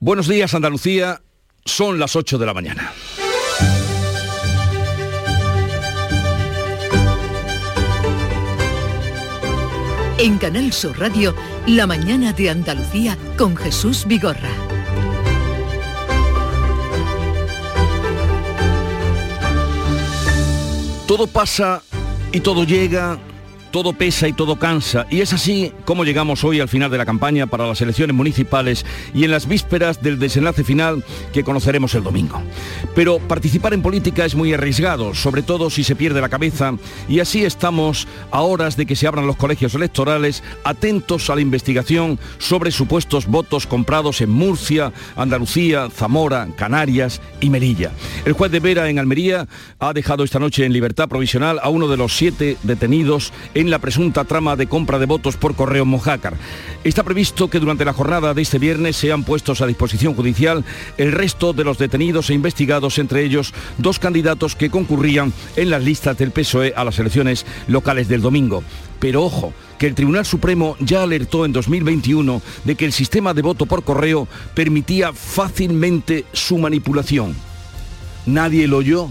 Buenos días Andalucía, son las 8 de la mañana. En Canal Sur Radio, La mañana de Andalucía con Jesús Vigorra. Todo pasa y todo llega todo pesa y todo cansa. Y es así como llegamos hoy al final de la campaña para las elecciones municipales y en las vísperas del desenlace final que conoceremos el domingo. Pero participar en política es muy arriesgado, sobre todo si se pierde la cabeza, y así estamos a horas de que se abran los colegios electorales, atentos a la investigación sobre supuestos votos comprados en Murcia, Andalucía, Zamora, Canarias y Melilla. El juez de Vera en Almería ha dejado esta noche en libertad provisional a uno de los siete detenidos en la presunta trama de compra de votos por correo Mojácar. Está previsto que durante la jornada de este viernes sean puestos a disposición judicial el resto de los detenidos e investigados, entre ellos dos candidatos que concurrían en las listas del PSOE a las elecciones locales del domingo. Pero ojo, que el Tribunal Supremo ya alertó en 2021 de que el sistema de voto por correo permitía fácilmente su manipulación. ¿Nadie lo oyó?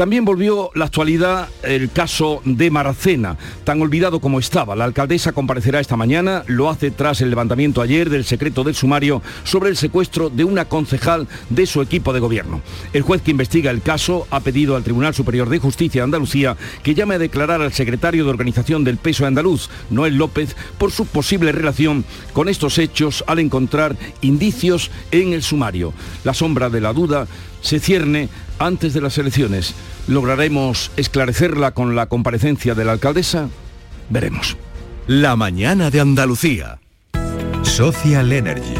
También volvió la actualidad el caso de Maracena, tan olvidado como estaba. La alcaldesa comparecerá esta mañana, lo hace tras el levantamiento ayer del secreto del sumario sobre el secuestro de una concejal de su equipo de gobierno. El juez que investiga el caso ha pedido al Tribunal Superior de Justicia de Andalucía que llame a declarar al secretario de organización del peso andaluz, Noel López, por su posible relación con estos hechos al encontrar indicios en el sumario. La sombra de la duda se cierne antes de las elecciones. ¿Lograremos esclarecerla con la comparecencia de la alcaldesa? Veremos. La mañana de Andalucía. Social Energy.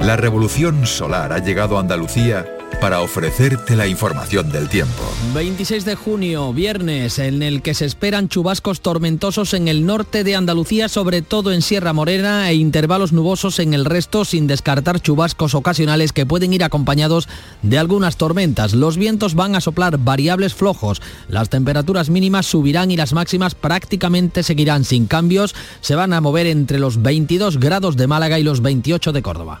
La revolución solar ha llegado a Andalucía para ofrecerte la información del tiempo. 26 de junio, viernes, en el que se esperan chubascos tormentosos en el norte de Andalucía, sobre todo en Sierra Morena, e intervalos nubosos en el resto, sin descartar chubascos ocasionales que pueden ir acompañados de algunas tormentas. Los vientos van a soplar variables flojos, las temperaturas mínimas subirán y las máximas prácticamente seguirán sin cambios, se van a mover entre los 22 grados de Málaga y los 28 de Córdoba.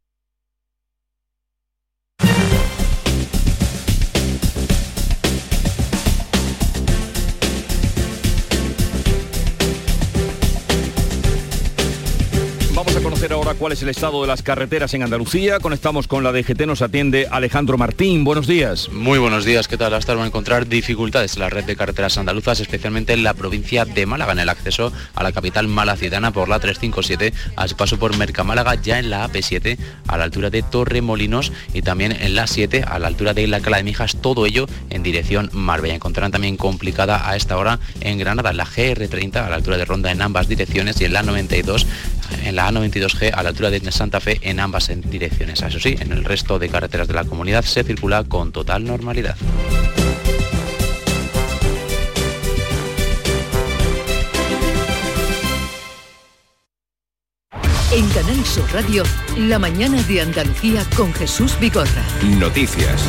Ahora cuál es el estado de las carreteras en Andalucía. Conectamos con la DGT, nos atiende Alejandro Martín. Buenos días. Muy buenos días, ¿qué tal? Hasta van a encontrar dificultades en la red de carreteras andaluzas, especialmente en la provincia de Málaga, en el acceso a la capital malacitana por la 357, a su paso por Mercamálaga, ya en la AP7, a la altura de Torremolinos y también en la 7, a la altura de la Cala de Mijas, todo ello en dirección Marbella. Encontrarán también complicada a esta hora en Granada, la GR30, a la altura de Ronda en ambas direcciones y en la 92, en la A92 a la altura de Santa Fe en ambas direcciones. Eso sí, en el resto de carreteras de la comunidad se circula con total normalidad. En Canal Sur Radio, la mañana de Andalucía con Jesús Bigorra. Noticias.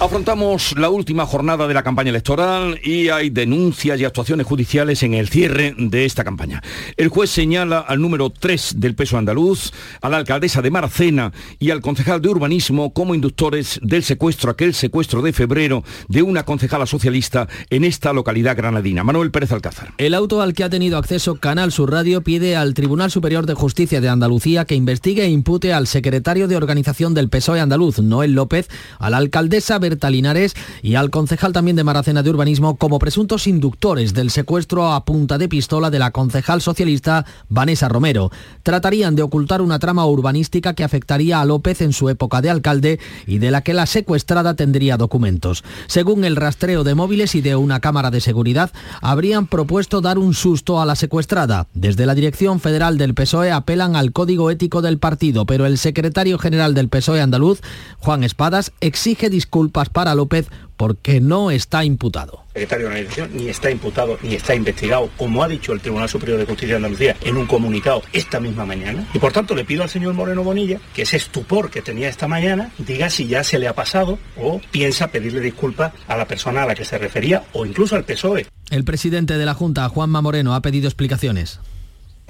Afrontamos la última jornada de la campaña electoral y hay denuncias y actuaciones judiciales en el cierre de esta campaña. El juez señala al número 3 del peso andaluz, a la alcaldesa de Maracena y al concejal de urbanismo como inductores del secuestro, aquel secuestro de febrero de una concejala socialista en esta localidad granadina. Manuel Pérez Alcázar. El auto al que ha tenido acceso Canal Sur Radio pide al Tribunal Superior de Justicia de Andalucía que investigue e impute al secretario de organización del PSOE andaluz, Noel López, a la alcaldesa Linares y al concejal también de Maracena de Urbanismo como presuntos inductores del secuestro a punta de pistola de la concejal socialista Vanessa Romero. Tratarían de ocultar una trama urbanística que afectaría a López en su época de alcalde y de la que la secuestrada tendría documentos. Según el rastreo de móviles y de una cámara de seguridad, habrían propuesto dar un susto a la secuestrada. Desde la Dirección Federal del PSOE apelan al código ético del partido, pero el secretario general del PSOE andaluz, Juan Espadas, exige disculpas disculpas para López porque no está imputado. El secretario de organización ni está imputado ni está investigado, como ha dicho el Tribunal Superior de Justicia de Andalucía en un comunicado esta misma mañana. Y por tanto le pido al señor Moreno Bonilla que ese estupor que tenía esta mañana diga si ya se le ha pasado o piensa pedirle disculpas a la persona a la que se refería o incluso al PSOE. El presidente de la Junta, Juanma Moreno, ha pedido explicaciones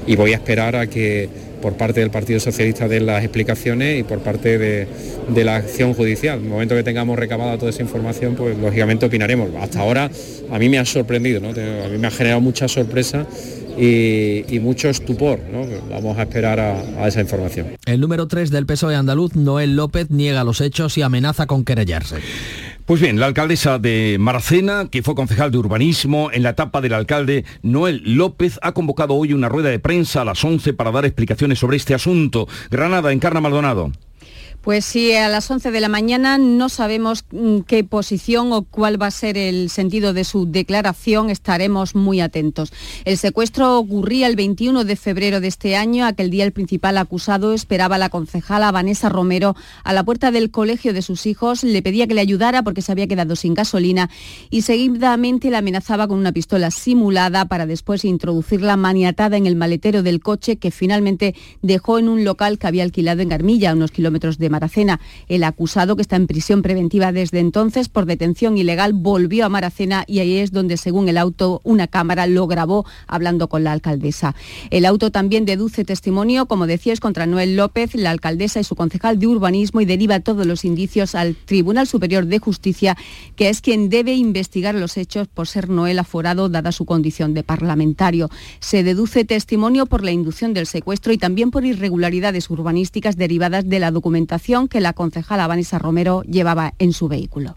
y voy a esperar a que por parte del Partido Socialista den las explicaciones y por parte de, la acción judicial. En el momento que tengamos recabada toda esa información, pues lógicamente opinaremos. Hasta ahora a mí me ha sorprendido, a mí me ha generado mucha sorpresa y, mucho estupor. Vamos a esperar a, a, esa información. El número 3 del PSOE andaluz, Noel López, niega los hechos y amenaza con querellarse. Pues bien, la alcaldesa de Maracena, que fue concejal de urbanismo en la etapa del alcalde Noel López, ha convocado hoy una rueda de prensa a las 11 para dar explicaciones sobre este asunto. Granada, Encarna Maldonado. Pues sí, a las 11 de la mañana no sabemos mm, qué posición o cuál va a ser el sentido de su declaración, estaremos muy atentos. El secuestro ocurría el 21 de febrero de este año, aquel día el principal acusado esperaba a la concejala Vanessa Romero a la puerta del colegio de sus hijos, le pedía que le ayudara porque se había quedado sin gasolina y seguidamente le amenazaba con una pistola simulada para después introducirla maniatada en el maletero del coche que finalmente dejó en un local que había alquilado en Garmilla, unos kilómetros de Maracena. El acusado, que está en prisión preventiva desde entonces por detención ilegal, volvió a Maracena y ahí es donde, según el auto, una cámara lo grabó hablando con la alcaldesa. El auto también deduce testimonio, como decías, contra Noel López, la alcaldesa y su concejal de urbanismo y deriva todos los indicios al Tribunal Superior de Justicia, que es quien debe investigar los hechos por ser Noel aforado, dada su condición de parlamentario. Se deduce testimonio por la inducción del secuestro y también por irregularidades urbanísticas derivadas de la documentación que la concejala Vanessa Romero llevaba en su vehículo.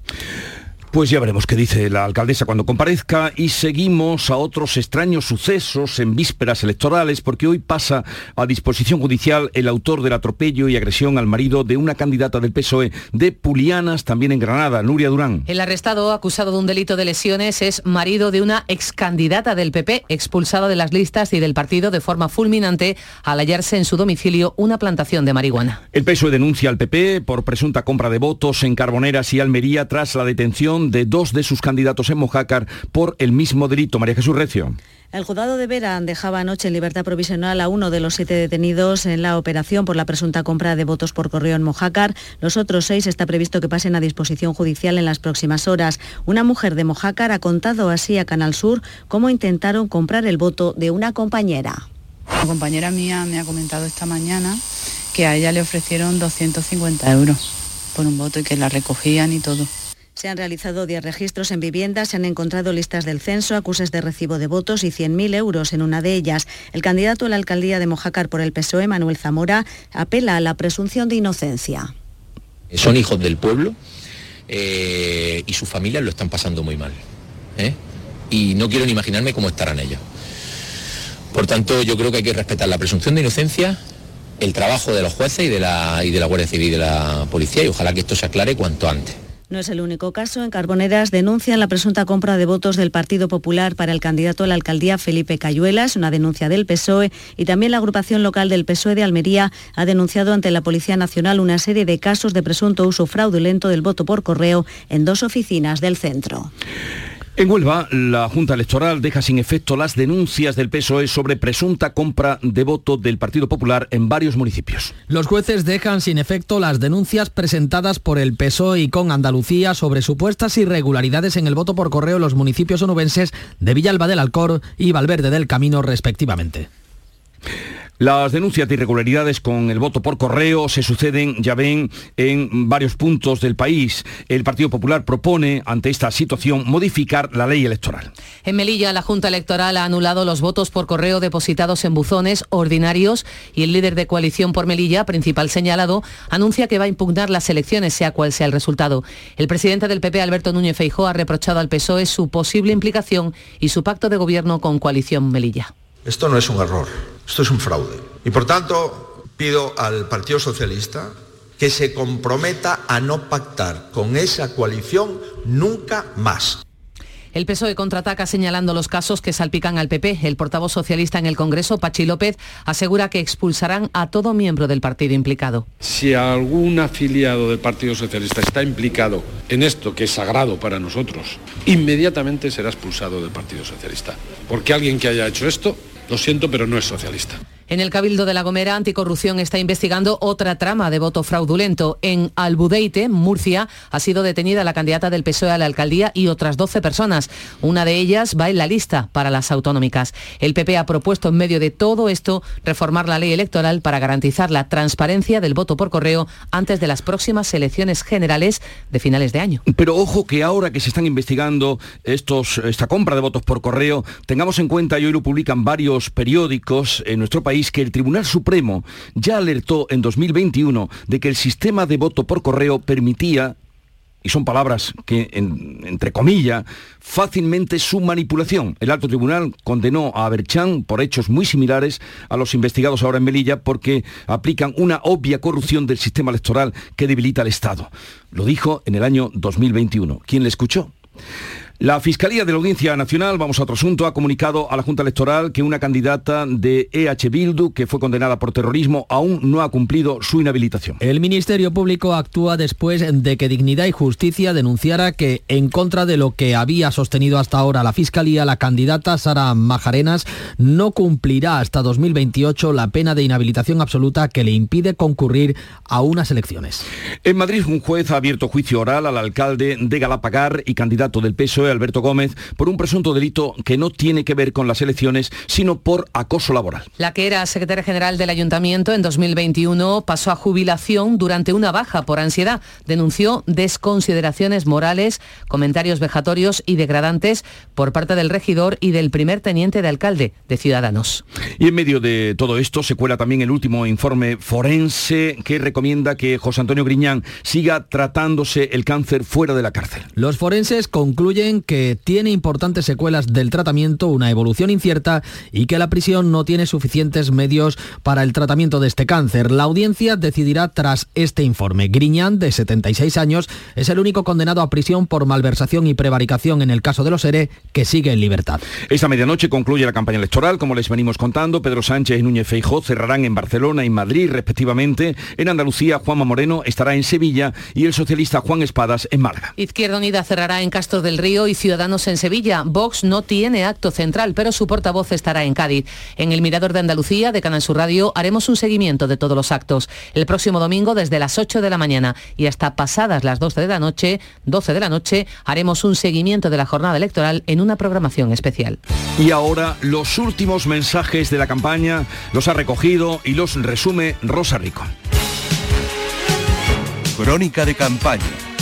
Pues ya veremos qué dice la alcaldesa cuando comparezca y seguimos a otros extraños sucesos en vísperas electorales porque hoy pasa a disposición judicial el autor del atropello y agresión al marido de una candidata del PSOE de Pulianas, también en Granada, Nuria Durán. El arrestado acusado de un delito de lesiones es marido de una ex candidata del PP, expulsada de las listas y del partido de forma fulminante al hallarse en su domicilio una plantación de marihuana. El PSOE denuncia al PP por presunta compra de votos en Carboneras y Almería tras la detención de dos de sus candidatos en Mojácar por el mismo delito. María Jesús Recio. El juzgado de Vera dejaba anoche en libertad provisional a uno de los siete detenidos en la operación por la presunta compra de votos por correo en Mojácar. Los otros seis está previsto que pasen a disposición judicial en las próximas horas. Una mujer de Mojácar ha contado así a Canal Sur cómo intentaron comprar el voto de una compañera. Una compañera mía me ha comentado esta mañana que a ella le ofrecieron 250 euros por un voto y que la recogían y todo. Se han realizado 10 registros en viviendas, se han encontrado listas del censo, acuses de recibo de votos y 100.000 euros en una de ellas. El candidato a la alcaldía de Mojácar por el PSOE, Manuel Zamora, apela a la presunción de inocencia. Son hijos del pueblo eh, y sus familias lo están pasando muy mal. ¿eh? Y no quiero ni imaginarme cómo estarán ellos. Por tanto, yo creo que hay que respetar la presunción de inocencia, el trabajo de los jueces y de la, y de la Guardia Civil y de la Policía y ojalá que esto se aclare cuanto antes. No es el único caso. En Carboneras denuncian la presunta compra de votos del Partido Popular para el candidato a la alcaldía Felipe Cayuelas, una denuncia del PSOE, y también la agrupación local del PSOE de Almería ha denunciado ante la Policía Nacional una serie de casos de presunto uso fraudulento del voto por correo en dos oficinas del centro. En Huelva, la Junta Electoral deja sin efecto las denuncias del PSOE sobre presunta compra de voto del Partido Popular en varios municipios. Los jueces dejan sin efecto las denuncias presentadas por el PSOE y con Andalucía sobre supuestas irregularidades en el voto por correo en los municipios onubenses de Villalba del Alcor y Valverde del Camino, respectivamente. Las denuncias de irregularidades con el voto por correo se suceden, ya ven, en varios puntos del país. El Partido Popular propone, ante esta situación, modificar la ley electoral. En Melilla, la Junta Electoral ha anulado los votos por correo depositados en buzones ordinarios y el líder de coalición por Melilla, principal señalado, anuncia que va a impugnar las elecciones, sea cual sea el resultado. El presidente del PP, Alberto Núñez Feijóo, ha reprochado al PSOE su posible implicación y su pacto de gobierno con coalición Melilla. Esto no es un error, esto es un fraude. Y por tanto, pido al Partido Socialista que se comprometa a no pactar con esa coalición nunca más. El PSOE contraataca señalando los casos que salpican al PP. El portavoz socialista en el Congreso, Pachi López, asegura que expulsarán a todo miembro del partido implicado. Si algún afiliado del Partido Socialista está implicado en esto, que es sagrado para nosotros, inmediatamente será expulsado del Partido Socialista. Porque alguien que haya hecho esto, lo siento, pero no es socialista. En el Cabildo de La Gomera, Anticorrupción está investigando otra trama de voto fraudulento. En Albudeite, Murcia, ha sido detenida la candidata del PSOE a la alcaldía y otras 12 personas. Una de ellas va en la lista para las autonómicas. El PP ha propuesto en medio de todo esto reformar la ley electoral para garantizar la transparencia del voto por correo antes de las próximas elecciones generales de finales de año. Pero ojo que ahora que se están investigando estos, esta compra de votos por correo, tengamos en cuenta, y hoy lo publican varios periódicos en nuestro país, que el Tribunal Supremo ya alertó en 2021 de que el sistema de voto por correo permitía y son palabras que, entre comillas, fácilmente su manipulación. El alto tribunal condenó a Aberchan por hechos muy similares a los investigados ahora en Melilla porque aplican una obvia corrupción del sistema electoral que debilita al Estado. Lo dijo en el año 2021. ¿Quién le escuchó? La Fiscalía de la Audiencia Nacional, vamos a otro asunto, ha comunicado a la Junta Electoral que una candidata de EH Bildu, que fue condenada por terrorismo, aún no ha cumplido su inhabilitación. El Ministerio Público actúa después de que Dignidad y Justicia denunciara que, en contra de lo que había sostenido hasta ahora la Fiscalía, la candidata Sara Majarenas no cumplirá hasta 2028 la pena de inhabilitación absoluta que le impide concurrir a unas elecciones. En Madrid, un juez ha abierto juicio oral al alcalde de Galapagar y candidato del PSOE Alberto Gómez por un presunto delito que no tiene que ver con las elecciones, sino por acoso laboral. La que era secretaria general del ayuntamiento en 2021 pasó a jubilación durante una baja por ansiedad. Denunció desconsideraciones morales, comentarios vejatorios y degradantes por parte del regidor y del primer teniente de alcalde de Ciudadanos. Y en medio de todo esto se cuela también el último informe forense que recomienda que José Antonio Griñán siga tratándose el cáncer fuera de la cárcel. Los forenses concluyen que tiene importantes secuelas del tratamiento, una evolución incierta y que la prisión no tiene suficientes medios para el tratamiento de este cáncer. La audiencia decidirá tras este informe. Griñán, de 76 años, es el único condenado a prisión por malversación y prevaricación en el caso de los ERE que sigue en libertad. Esta medianoche concluye la campaña electoral, como les venimos contando. Pedro Sánchez y Núñez Feijó cerrarán en Barcelona y Madrid, respectivamente. En Andalucía, Juanma Moreno estará en Sevilla y el socialista Juan Espadas en Málaga. Izquierda Unida cerrará en Castro del Río y Ciudadanos en Sevilla. Vox no tiene acto central, pero su portavoz estará en Cádiz. En el Mirador de Andalucía, de Canal Sur Radio, haremos un seguimiento de todos los actos. El próximo domingo, desde las 8 de la mañana y hasta pasadas las 12 de la noche, 12 de la noche, haremos un seguimiento de la jornada electoral en una programación especial. Y ahora, los últimos mensajes de la campaña los ha recogido y los resume Rosa Rico. Crónica de campaña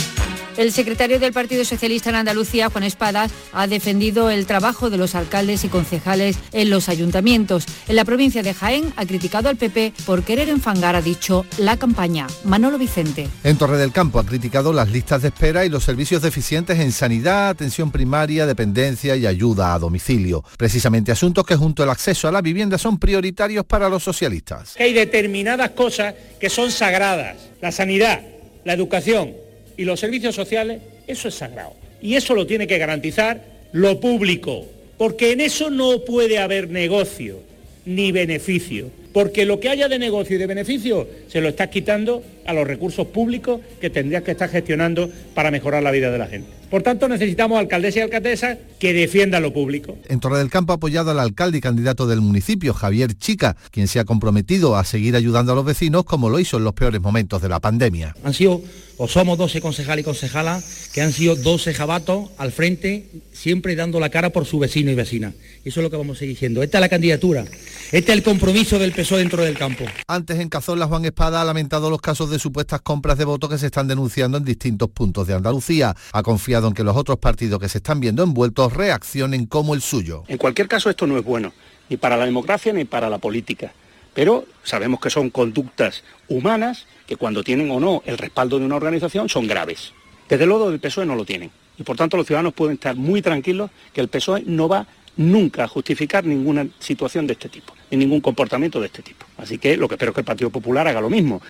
el secretario del Partido Socialista en Andalucía, Juan Espadas, ha defendido el trabajo de los alcaldes y concejales en los ayuntamientos. En la provincia de Jaén ha criticado al PP por querer enfangar, ha dicho, la campaña. Manolo Vicente. En Torre del Campo ha criticado las listas de espera y los servicios deficientes en sanidad, atención primaria, dependencia y ayuda a domicilio. Precisamente asuntos que junto al acceso a la vivienda son prioritarios para los socialistas. Hay determinadas cosas que son sagradas. La sanidad, la educación, y los servicios sociales, eso es sagrado. Y eso lo tiene que garantizar lo público, porque en eso no puede haber negocio ni beneficio, porque lo que haya de negocio y de beneficio se lo estás quitando a los recursos públicos que tendrías que estar gestionando para mejorar la vida de la gente. Por tanto, necesitamos alcaldesa y alcaldesa que defiendan lo público. En Torre del Campo ha apoyado al alcalde y candidato del municipio, Javier Chica, quien se ha comprometido a seguir ayudando a los vecinos como lo hizo en los peores momentos de la pandemia. Han sido o somos 12 concejales y concejalas que han sido 12 jabatos al frente, siempre dando la cara por su vecino y vecina. Eso es lo que vamos a seguir diciendo. Esta es la candidatura, este es el compromiso del PSOE dentro del campo. Antes en Cazorla, Juan Espada ha lamentado los casos de supuestas compras de votos que se están denunciando en distintos puntos de Andalucía. Ha confiado en que los otros partidos que se están viendo envueltos reaccionen como el suyo. En cualquier caso, esto no es bueno, ni para la democracia ni para la política. Pero sabemos que son conductas humanas que cuando tienen o no el respaldo de una organización son graves. Desde luego del PSOE no lo tienen. Y por tanto los ciudadanos pueden estar muy tranquilos que el PSOE no va nunca a justificar ninguna situación de este tipo, ni ningún comportamiento de este tipo. Así que lo que espero es que el Partido Popular haga lo mismo.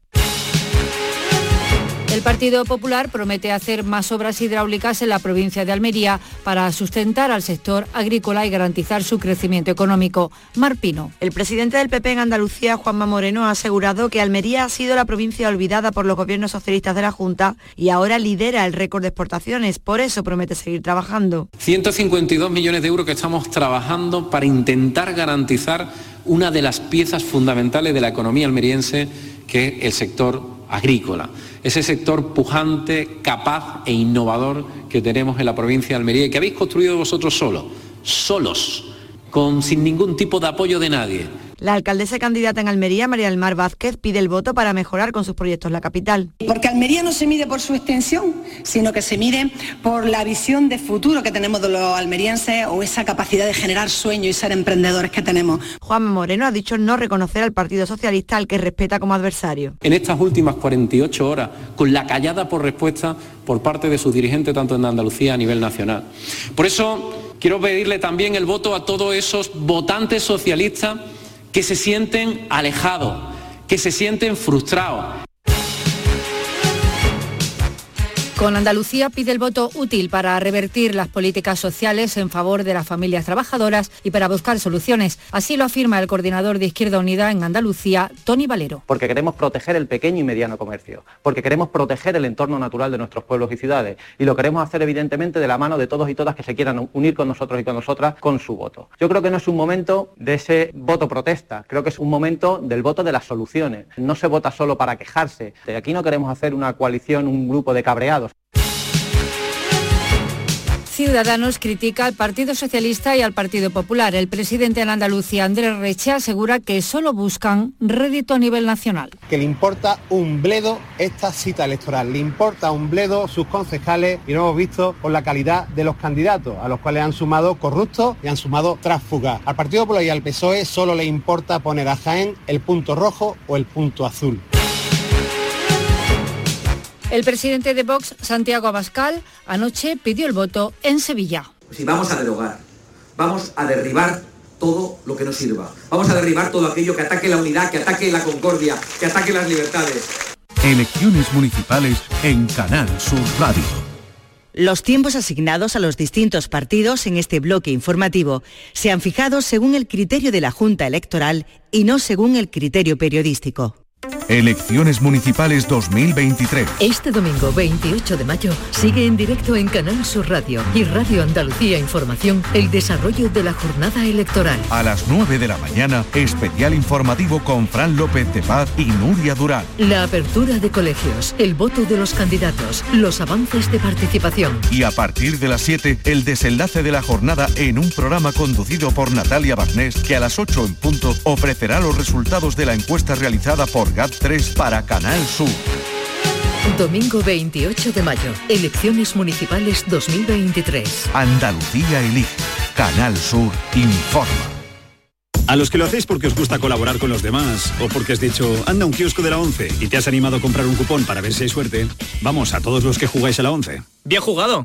El Partido Popular promete hacer más obras hidráulicas en la provincia de Almería para sustentar al sector agrícola y garantizar su crecimiento económico. Marpino. El presidente del PP en Andalucía, Juanma Moreno, ha asegurado que Almería ha sido la provincia olvidada por los gobiernos socialistas de la Junta y ahora lidera el récord de exportaciones. Por eso promete seguir trabajando. 152 millones de euros que estamos trabajando para intentar garantizar una de las piezas fundamentales de la economía almeriense, que es el sector agrícola ese sector pujante, capaz e innovador que tenemos en la provincia de Almería y que habéis construido vosotros solos, solos, con, sin ningún tipo de apoyo de nadie. La alcaldesa candidata en Almería, María del Mar Vázquez, pide el voto para mejorar con sus proyectos la capital. Porque Almería no se mide por su extensión, sino que se mide por la visión de futuro que tenemos de los almerienses o esa capacidad de generar sueños y ser emprendedores que tenemos. Juan Moreno ha dicho no reconocer al Partido Socialista al que respeta como adversario. En estas últimas 48 horas, con la callada por respuesta por parte de sus dirigentes tanto en Andalucía a nivel nacional. Por eso quiero pedirle también el voto a todos esos votantes socialistas que se sienten alejados, que se sienten frustrados. Con Andalucía pide el voto útil para revertir las políticas sociales en favor de las familias trabajadoras y para buscar soluciones. Así lo afirma el coordinador de Izquierda Unida en Andalucía, Tony Valero. Porque queremos proteger el pequeño y mediano comercio, porque queremos proteger el entorno natural de nuestros pueblos y ciudades y lo queremos hacer evidentemente de la mano de todos y todas que se quieran unir con nosotros y con nosotras con su voto. Yo creo que no es un momento de ese voto protesta, creo que es un momento del voto de las soluciones. No se vota solo para quejarse. Aquí no queremos hacer una coalición, un grupo de cabreados. Ciudadanos critica al Partido Socialista y al Partido Popular. El presidente de Andalucía, Andrés Reche, asegura que solo buscan rédito a nivel nacional. Que le importa un bledo esta cita electoral, le importa un bledo sus concejales y lo hemos visto por la calidad de los candidatos, a los cuales han sumado corruptos y han sumado tránsfugas. Al Partido Popular y al PSOE solo le importa poner a Jaén el punto rojo o el punto azul. El presidente de Vox, Santiago Abascal, anoche pidió el voto en Sevilla. Si vamos a derogar, vamos a derribar todo lo que no sirva. Vamos a derribar todo aquello que ataque la unidad, que ataque la concordia, que ataque las libertades. Elecciones municipales en Canal Sur Radio. Los tiempos asignados a los distintos partidos en este bloque informativo se han fijado según el criterio de la Junta Electoral y no según el criterio periodístico. Elecciones Municipales 2023. Este domingo 28 de mayo sigue en directo en Canal Sur Radio y Radio Andalucía Información el desarrollo de la jornada electoral. A las 9 de la mañana, especial informativo con Fran López de Paz y Nuria Durán. La apertura de colegios, el voto de los candidatos, los avances de participación. Y a partir de las 7, el desenlace de la jornada en un programa conducido por Natalia Barnés que a las 8 en punto ofrecerá los resultados de la encuesta realizada por GAT3 para Canal Sur. Domingo 28 de mayo, elecciones municipales 2023. Andalucía elige. Canal Sur informa. A los que lo hacéis porque os gusta colaborar con los demás o porque has dicho, anda un kiosco de la 11 y te has animado a comprar un cupón para ver si hay suerte, vamos a todos los que jugáis a la 11. Bien jugado.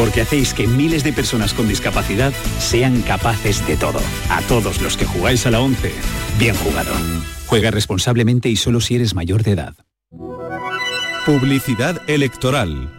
Porque hacéis que miles de personas con discapacidad sean capaces de todo. A todos los que jugáis a la 11, bien jugado. Juega responsablemente y solo si eres mayor de edad. Publicidad electoral.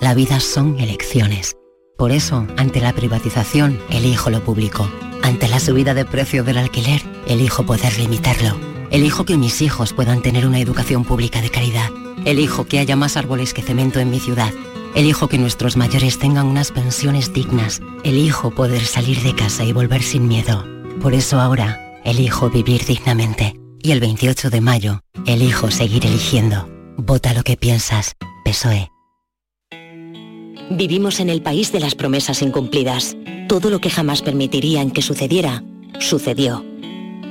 La vida son elecciones. Por eso, ante la privatización, elijo lo público. Ante la subida de precio del alquiler, elijo poder limitarlo. Elijo que mis hijos puedan tener una educación pública de calidad. Elijo que haya más árboles que cemento en mi ciudad. Elijo que nuestros mayores tengan unas pensiones dignas. Elijo poder salir de casa y volver sin miedo. Por eso ahora, elijo vivir dignamente. Y el 28 de mayo, elijo seguir eligiendo. Vota lo que piensas. PSOE. Vivimos en el país de las promesas incumplidas. Todo lo que jamás permitirían que sucediera, sucedió.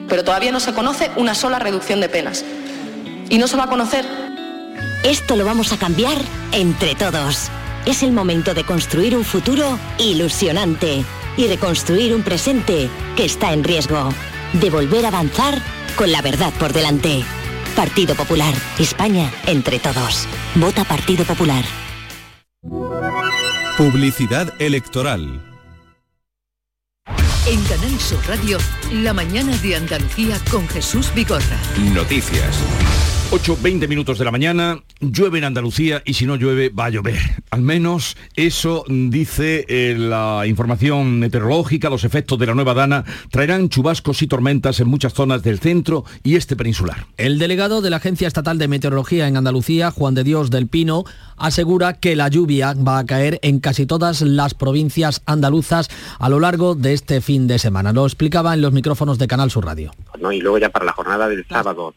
Pero todavía no se conoce una sola reducción de penas. Y no se va a conocer. Esto lo vamos a cambiar entre todos. Es el momento de construir un futuro ilusionante y reconstruir un presente que está en riesgo. De volver a avanzar con la verdad por delante. Partido Popular. España entre todos. Vota Partido Popular. Publicidad electoral. En Canal Sur Radio, la mañana de Andalucía con Jesús Vigorra. Noticias. 8, 20 minutos de la mañana, llueve en Andalucía y si no llueve va a llover. Al menos eso dice eh, la información meteorológica, los efectos de la nueva dana traerán chubascos y tormentas en muchas zonas del centro y este peninsular. El delegado de la Agencia Estatal de Meteorología en Andalucía, Juan de Dios del Pino, asegura que la lluvia va a caer en casi todas las provincias andaluzas a lo largo de este fin de semana. Lo explicaba en los micrófonos de Canal Sur Radio. No, y luego ya para la jornada del sábado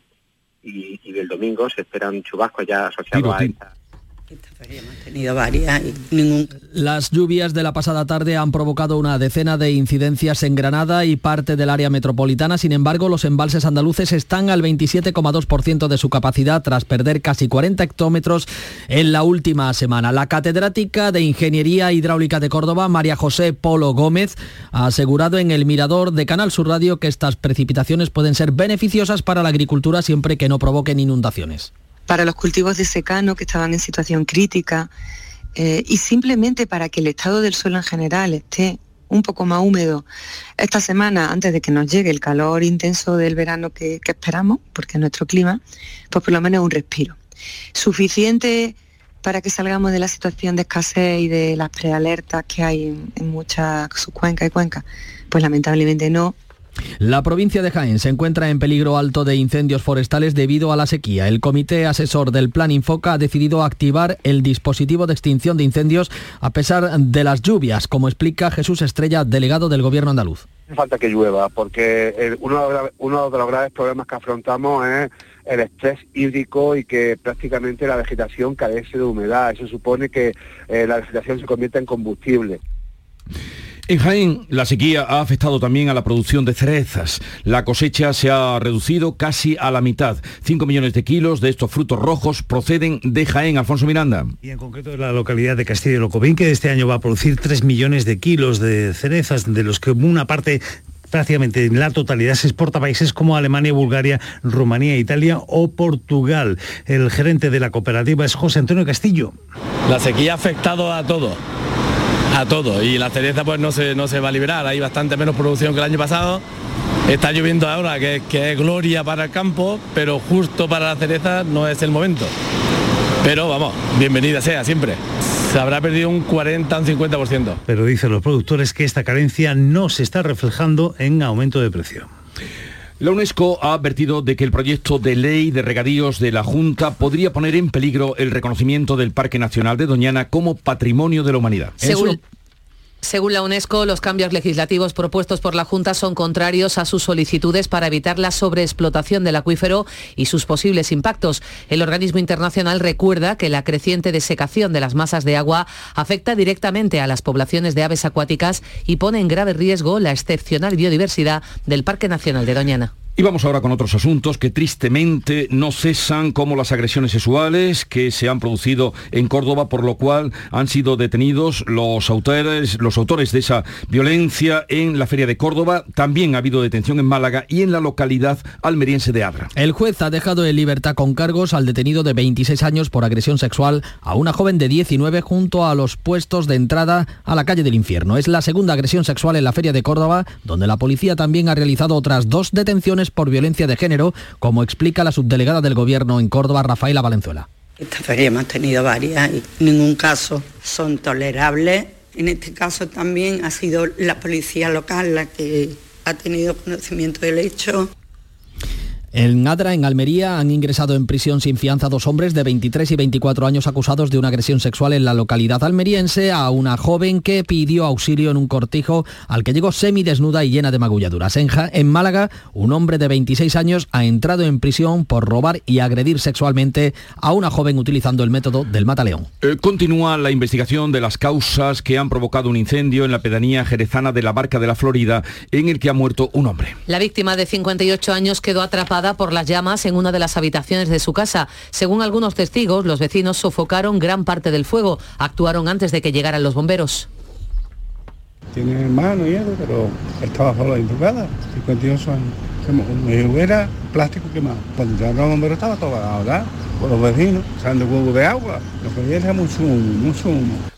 y, y del domingo se espera un chubasco ya asociado a esta varias Las lluvias de la pasada tarde han provocado una decena de incidencias en Granada y parte del área metropolitana. Sin embargo, los embalses andaluces están al 27,2% de su capacidad tras perder casi 40 hectómetros en la última semana. La catedrática de Ingeniería Hidráulica de Córdoba, María José Polo Gómez, ha asegurado en el Mirador de Canal Sur Radio que estas precipitaciones pueden ser beneficiosas para la agricultura siempre que no provoquen inundaciones para los cultivos de secano que estaban en situación crítica eh, y simplemente para que el estado del suelo en general esté un poco más húmedo. Esta semana antes de que nos llegue el calor intenso del verano que, esperamos, porque es nuestro clima, pues por lo menos un respiro. Suficiente para que salgamos de la situación de escasez y de las prealertas que hay en, en muchas subcuencas y cuencas, pues lamentablemente no, la provincia de Jaén se encuentra en peligro alto de incendios forestales debido a la sequía. El comité asesor del Plan Infoca ha decidido activar el dispositivo de extinción de incendios a pesar de las lluvias, como explica Jesús Estrella, delegado del Gobierno andaluz. Falta que llueva, porque uno, de los graves problemas que afrontamos es el estrés hídrico y que prácticamente la vegetación carece de humedad. Eso supone que eh, la vegetación se convierte en combustible. En Jaén, la sequía ha afectado también a la producción de cerezas. La cosecha se ha reducido casi a la mitad. 5 millones de kilos de estos frutos rojos proceden de Jaén, Alfonso Miranda. Y en concreto de la localidad de Castillo de Locobín, que este año va a producir 3 millones de kilos de cerezas, de los que una parte prácticamente la totalidad se exporta a países como Alemania, Bulgaria, Rumanía, Italia o Portugal. El gerente de la cooperativa es José Antonio Castillo. La sequía ha afectado a todo todo y la cereza pues no se, no se va a liberar, hay bastante menos producción que el año pasado. Está lloviendo ahora, que, que es gloria para el campo, pero justo para la cereza no es el momento. Pero vamos, bienvenida sea siempre. Se habrá perdido un 40 o un 50%. Pero dicen los productores que esta carencia no se está reflejando en aumento de precio. La UNESCO ha advertido de que el proyecto de ley de regadíos de la Junta podría poner en peligro el reconocimiento del Parque Nacional de Doñana como patrimonio de la humanidad. Según la UNESCO, los cambios legislativos propuestos por la Junta son contrarios a sus solicitudes para evitar la sobreexplotación del acuífero y sus posibles impactos. El organismo internacional recuerda que la creciente desecación de las masas de agua afecta directamente a las poblaciones de aves acuáticas y pone en grave riesgo la excepcional biodiversidad del Parque Nacional de Doñana. Y vamos ahora con otros asuntos que tristemente no cesan, como las agresiones sexuales que se han producido en Córdoba, por lo cual han sido detenidos los autores, los autores de esa violencia en la Feria de Córdoba. También ha habido detención en Málaga y en la localidad almeriense de Adra. El juez ha dejado en libertad con cargos al detenido de 26 años por agresión sexual a una joven de 19 junto a los puestos de entrada a la calle del infierno. Es la segunda agresión sexual en la Feria de Córdoba, donde la policía también ha realizado otras dos detenciones por violencia de género, como explica la subdelegada del Gobierno en Córdoba, Rafaela Valenzuela. Esta feria hemos tenido varias y en ningún caso son tolerables. En este caso también ha sido la policía local la que ha tenido conocimiento del hecho en Adra, en Almería, han ingresado en prisión sin fianza dos hombres de 23 y 24 años acusados de una agresión sexual en la localidad almeriense a una joven que pidió auxilio en un cortijo al que llegó semidesnuda y llena de magulladuras. En, en Málaga, un hombre de 26 años ha entrado en prisión por robar y agredir sexualmente a una joven utilizando el método del mataleón. Eh, continúa la investigación de las causas que han provocado un incendio en la pedanía jerezana de la Barca de la Florida, en el que ha muerto un hombre. La víctima de 58 años quedó atrapada por las llamas en una de las habitaciones de su casa. Según algunos testigos, los vecinos sofocaron gran parte del fuego. Actuaron antes de que llegaran los bomberos. Tiene hermano y eso, pero estaba solo casa, 58 años. Hubiera plástico quemado. Cuando llegaron los bomberos estaba todo ahogado por los vecinos, echando huevo de agua. Lo que había era mucho mucho humo.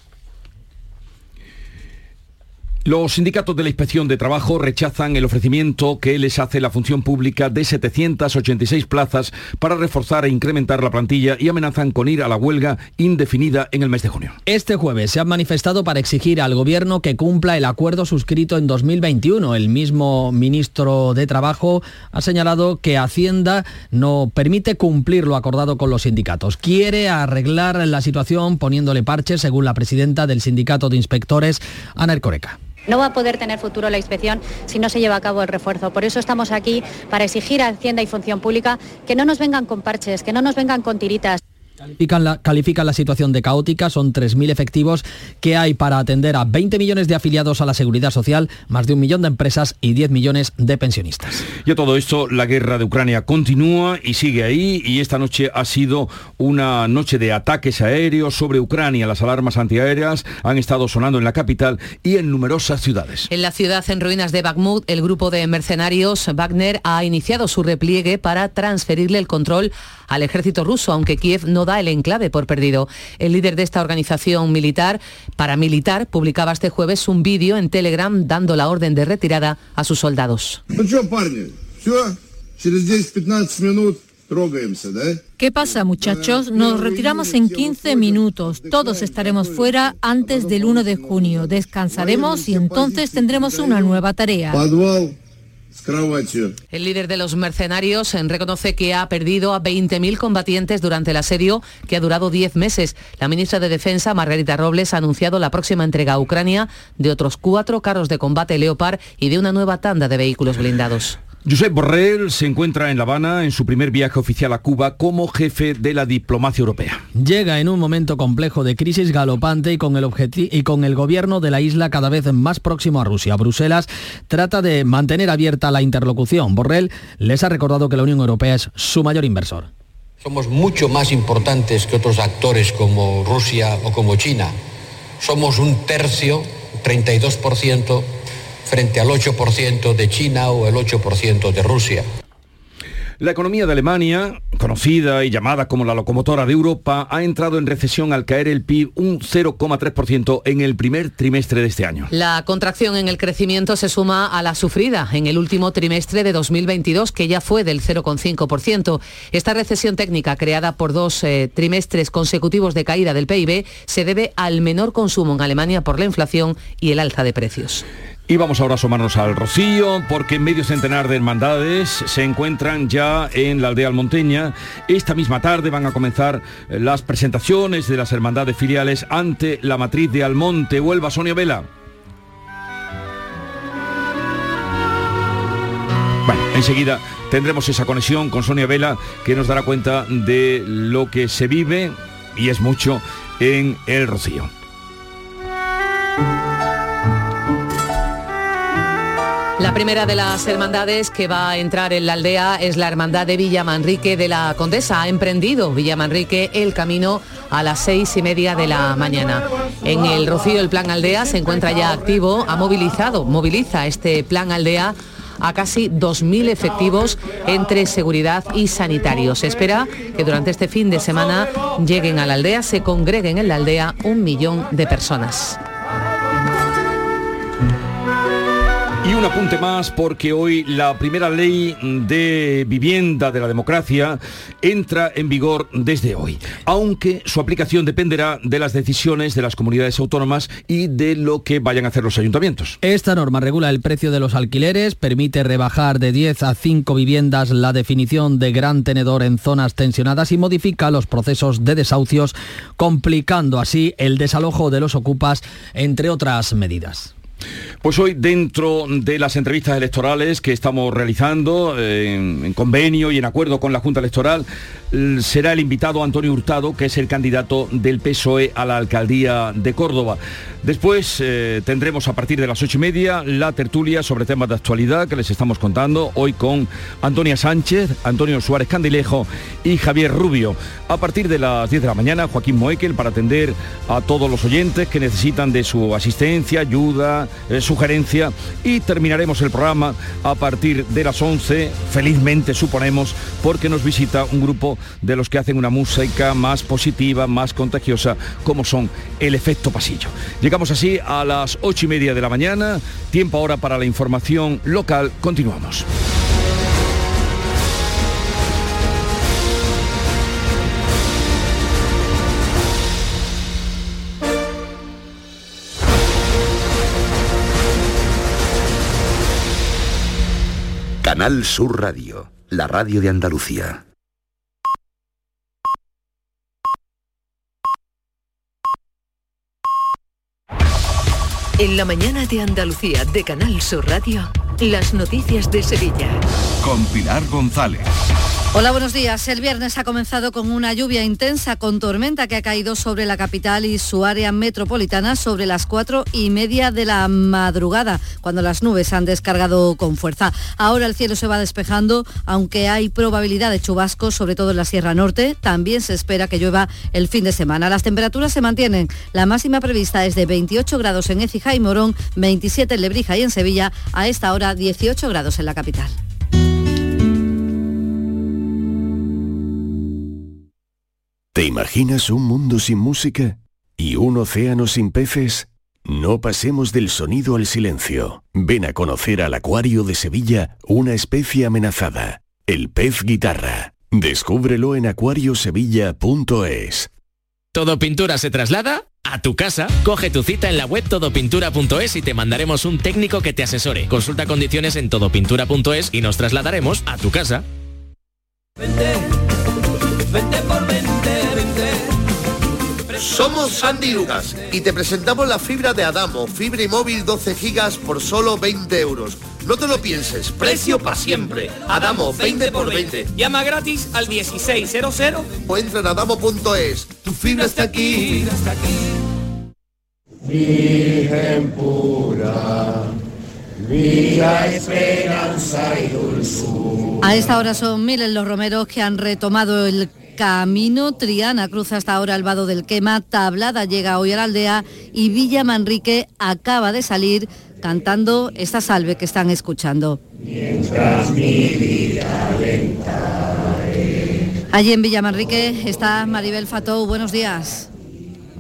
Los sindicatos de la Inspección de Trabajo rechazan el ofrecimiento que les hace la función pública de 786 plazas para reforzar e incrementar la plantilla y amenazan con ir a la huelga indefinida en el mes de junio. Este jueves se han manifestado para exigir al Gobierno que cumpla el acuerdo suscrito en 2021. El mismo ministro de Trabajo ha señalado que Hacienda no permite cumplir lo acordado con los sindicatos. Quiere arreglar la situación poniéndole parches, según la presidenta del Sindicato de Inspectores, Ana Ercoreca. No va a poder tener futuro la inspección si no se lleva a cabo el refuerzo. Por eso estamos aquí para exigir a Hacienda y Función Pública que no nos vengan con parches, que no nos vengan con tiritas. Califican la, califican la, situación de caótica, son 3.000 efectivos que hay para atender a 20 millones de afiliados a la seguridad social, más de un millón de empresas y 10 millones de pensionistas. Y a todo esto, la guerra de Ucrania continúa y sigue ahí y esta noche ha sido una noche de ataques aéreos sobre Ucrania. Las alarmas antiaéreas han estado sonando en la capital y en numerosas ciudades. En la ciudad en ruinas de Bakhmut, el grupo de mercenarios Wagner ha iniciado su repliegue para transferirle el control al ejército ruso, aunque Kiev no da el enclave por perdido. El líder de esta organización militar, paramilitar, publicaba este jueves un vídeo en Telegram dando la orden de retirada a sus soldados. ¿Qué pasa, muchachos? Nos retiramos en 15 minutos. Todos estaremos fuera antes del 1 de junio. Descansaremos y entonces tendremos una nueva tarea. El líder de los mercenarios reconoce que ha perdido a 20.000 combatientes durante el asedio que ha durado 10 meses. La ministra de Defensa, Margarita Robles, ha anunciado la próxima entrega a Ucrania de otros cuatro carros de combate Leopard y de una nueva tanda de vehículos blindados. Josep Borrell se encuentra en La Habana en su primer viaje oficial a Cuba como jefe de la diplomacia europea. Llega en un momento complejo de crisis galopante y con el y con el gobierno de la isla cada vez más próximo a Rusia. Bruselas trata de mantener abierta la interlocución. Borrell les ha recordado que la Unión Europea es su mayor inversor. Somos mucho más importantes que otros actores como Rusia o como China. Somos un tercio, 32% frente al 8% de China o el 8% de Rusia. La economía de Alemania, conocida y llamada como la locomotora de Europa, ha entrado en recesión al caer el PIB un 0,3% en el primer trimestre de este año. La contracción en el crecimiento se suma a la sufrida en el último trimestre de 2022, que ya fue del 0,5%. Esta recesión técnica, creada por dos eh, trimestres consecutivos de caída del PIB, se debe al menor consumo en Alemania por la inflación y el alza de precios. Y vamos ahora a asomarnos al Rocío, porque medio centenar de hermandades se encuentran ya en la aldea almonteña. Esta misma tarde van a comenzar las presentaciones de las hermandades filiales ante la matriz de Almonte. Huelva, Sonia Vela. Bueno, enseguida tendremos esa conexión con Sonia Vela que nos dará cuenta de lo que se vive, y es mucho, en el Rocío. La primera de las hermandades que va a entrar en la aldea es la Hermandad de Villa Manrique de la Condesa. Ha emprendido Villa Manrique el camino a las seis y media de la mañana. En el Rocío el Plan Aldea se encuentra ya activo, ha movilizado, moviliza este Plan Aldea a casi 2.000 efectivos entre seguridad y sanitarios. Se espera que durante este fin de semana lleguen a la aldea, se congreguen en la aldea un millón de personas. Un apunte más porque hoy la primera ley de vivienda de la democracia entra en vigor desde hoy, aunque su aplicación dependerá de las decisiones de las comunidades autónomas y de lo que vayan a hacer los ayuntamientos. Esta norma regula el precio de los alquileres, permite rebajar de 10 a 5 viviendas la definición de gran tenedor en zonas tensionadas y modifica los procesos de desahucios, complicando así el desalojo de los ocupas, entre otras medidas. Pues hoy, dentro de las entrevistas electorales que estamos realizando eh, en, convenio y en acuerdo con la Junta Electoral, será el invitado Antonio Hurtado, que es el candidato del PSOE a la alcaldía de Córdoba. Después eh, tendremos a partir de las ocho y media la tertulia sobre temas de actualidad que les estamos contando hoy con Antonia Sánchez, Antonio Suárez Candilejo y Javier Rubio. A partir de las 10 de la mañana, Joaquín Moekel para atender a todos los oyentes que necesitan de su asistencia, ayuda, eh, su sugerencia y terminaremos el programa a partir de las 11, felizmente suponemos, porque nos visita un grupo de los que hacen una música más positiva, más contagiosa, como son el efecto pasillo. Llegamos así a las 8 y media de la mañana, tiempo ahora para la información local, continuamos. Canal Sur Radio, la radio de Andalucía. En la mañana de Andalucía de Canal Sur Radio, las noticias de Sevilla. Con Pilar González. Hola, buenos días. El viernes ha comenzado con una lluvia intensa con tormenta que ha caído sobre la capital y su área metropolitana sobre las cuatro y media de la madrugada, cuando las nubes han descargado con fuerza. Ahora el cielo se va despejando, aunque hay probabilidad de chubascos, sobre todo en la Sierra Norte. También se espera que llueva el fin de semana. Las temperaturas se mantienen. La máxima prevista es de 28 grados en Écija y Morón, 27 en Lebrija y en Sevilla, a esta hora 18 grados en la capital. ¿Te imaginas un mundo sin música? ¿Y un océano sin peces? No pasemos del sonido al silencio. Ven a conocer al Acuario de Sevilla una especie amenazada, el pez guitarra. Descúbrelo en acuariosevilla.es. ¿Todo pintura se traslada? A tu casa, coge tu cita en la web todopintura.es y te mandaremos un técnico que te asesore. Consulta condiciones en todopintura.es y nos trasladaremos a tu casa. Somos Sandy Lucas y te presentamos la fibra de Adamo, fibra y móvil 12 gigas por solo 20 euros. No te lo pienses, precio para siempre. Adamo, 20 por 20. Llama gratis al 1600 o entra en adamo.es. Tu fibra está aquí. Virgen pura, vida, esperanza y dulzura. A esta hora son miles los romeros que han retomado el Camino Triana cruza hasta ahora el vado del Quema, Tablada llega hoy a la aldea y Villa Manrique acaba de salir cantando esta salve que están escuchando. Mientras mi vida Allí en Villa Manrique está Maribel Fatou, buenos días.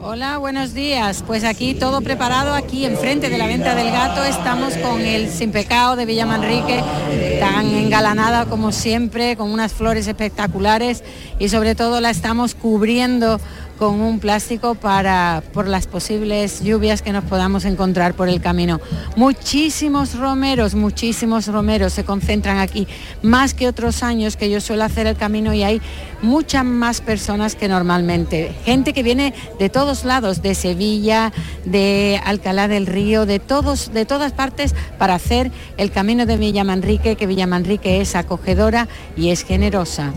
Hola, buenos días. Pues aquí todo preparado, aquí enfrente de la venta del gato estamos con el Sin Pecado de Villa Manrique, tan engalanada como siempre, con unas flores espectaculares y sobre todo la estamos cubriendo con un plástico para por las posibles lluvias que nos podamos encontrar por el camino. Muchísimos romeros, muchísimos romeros se concentran aquí, más que otros años que yo suelo hacer el camino y hay muchas más personas que normalmente. Gente que viene de todos lados, de Sevilla, de Alcalá del Río, de todos, de todas partes para hacer el camino de Villamanrique, que Villamanrique es acogedora y es generosa.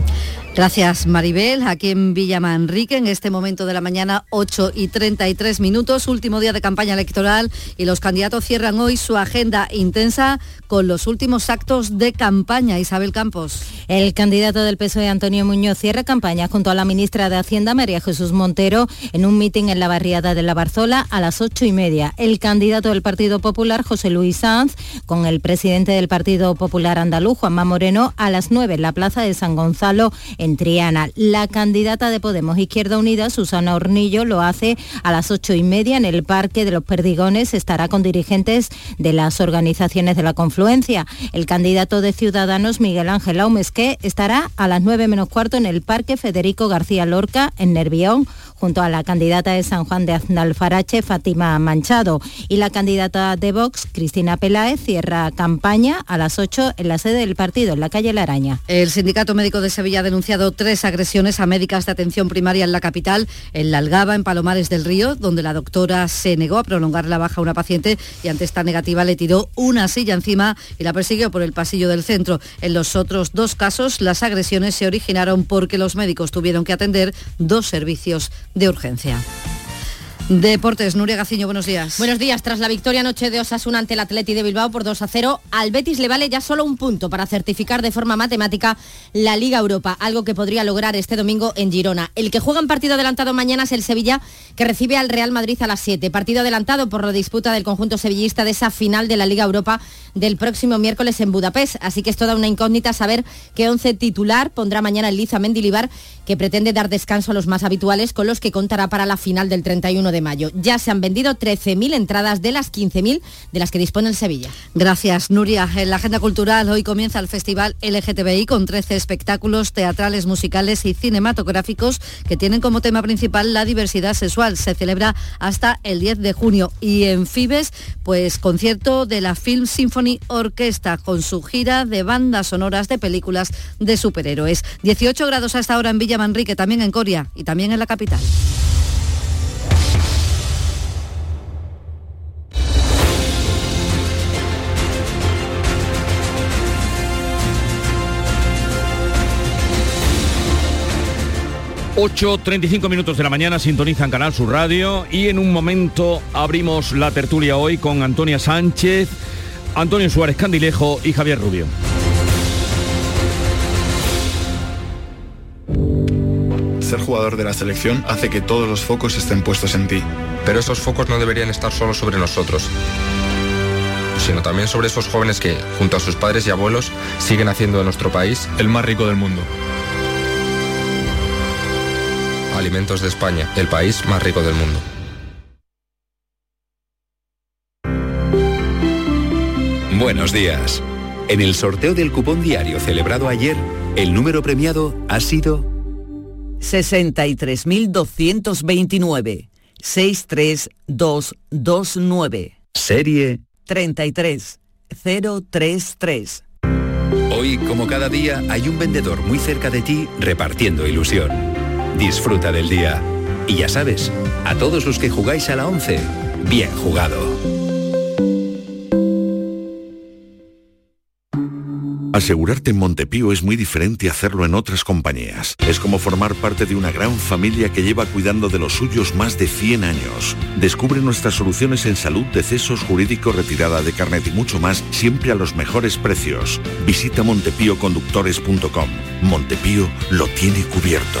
Gracias Maribel, aquí en Villamanrique en este momento de la mañana 8 y 33 minutos, último día de campaña electoral y los candidatos cierran hoy su agenda intensa con los últimos actos de campaña. Isabel Campos. El candidato del PSOE Antonio Muñoz cierra campaña junto a la ministra de Hacienda María Jesús Montero en un mitin en la barriada de la Barzola a las ocho y media. El candidato del Partido Popular José Luis Sanz con el presidente del Partido Popular andaluz Juanma Moreno a las nueve en la plaza de San Gonzalo Triana. La candidata de Podemos Izquierda Unida, Susana Hornillo, lo hace a las ocho y media en el Parque de los Perdigones. Estará con dirigentes de las organizaciones de la confluencia. El candidato de Ciudadanos, Miguel Ángel Aumesque, estará a las nueve menos cuarto en el Parque Federico García Lorca, en Nervión, junto a la candidata de San Juan de Aznalfarache, Fátima Manchado. Y la candidata de Vox, Cristina Peláez, cierra campaña a las 8 en la sede del partido, en la calle La Araña. El Sindicato Médico de Sevilla ha denunciado tres agresiones a médicas de atención primaria en la capital, en La Algaba, en Palomares del Río, donde la doctora se negó a prolongar la baja a una paciente y ante esta negativa le tiró una silla encima y la persiguió por el pasillo del centro. En los otros dos casos, las agresiones se originaron porque los médicos tuvieron que atender dos servicios de urgencia. Deportes, Nuria Gaciño, buenos días. Buenos días. Tras la victoria anoche de Osasuna ante el Atleti de Bilbao por 2 a 0, al Betis le vale ya solo un punto para certificar de forma matemática la Liga Europa, algo que podría lograr este domingo en Girona. El que juega en partido adelantado mañana es el Sevilla, que recibe al Real Madrid a las 7. Partido adelantado por la disputa del conjunto sevillista de esa final de la Liga Europa del próximo miércoles en Budapest. Así que es toda una incógnita saber qué once titular pondrá mañana el Liza Mendilibar, que pretende dar descanso a los más habituales, con los que contará para la final del 31 de mayo. Ya se han vendido 13.000 entradas de las 15.000 de las que dispone el Sevilla. Gracias, Nuria. En la agenda cultural hoy comienza el Festival LGTBI con 13 espectáculos teatrales, musicales y cinematográficos que tienen como tema principal la diversidad sexual. Se celebra hasta el 10 de junio. Y en Fibes, pues concierto de la Film Symphony Orquesta con su gira de bandas sonoras de películas de superhéroes. 18 grados hasta ahora en Villa Manrique, también en Coria y también en la capital. 8.35 minutos de la mañana sintonizan Canal Sur Radio y en un momento abrimos la tertulia hoy con Antonia Sánchez, Antonio Suárez Candilejo y Javier Rubio. Ser jugador de la selección hace que todos los focos estén puestos en ti. Pero esos focos no deberían estar solo sobre nosotros, sino también sobre esos jóvenes que, junto a sus padres y abuelos, siguen haciendo de nuestro país el más rico del mundo. Alimentos de España, el país más rico del mundo. Buenos días. En el sorteo del cupón diario celebrado ayer, el número premiado ha sido 63.229. 63229. Serie 33033. Hoy, como cada día, hay un vendedor muy cerca de ti repartiendo ilusión. Disfruta del día. Y ya sabes, a todos los que jugáis a la 11, bien jugado. Asegurarte en Montepío es muy diferente a hacerlo en otras compañías. Es como formar parte de una gran familia que lleva cuidando de los suyos más de 100 años. Descubre nuestras soluciones en salud, decesos, jurídico, retirada de carnet y mucho más, siempre a los mejores precios. Visita montepíoconductores.com. Montepío lo tiene cubierto.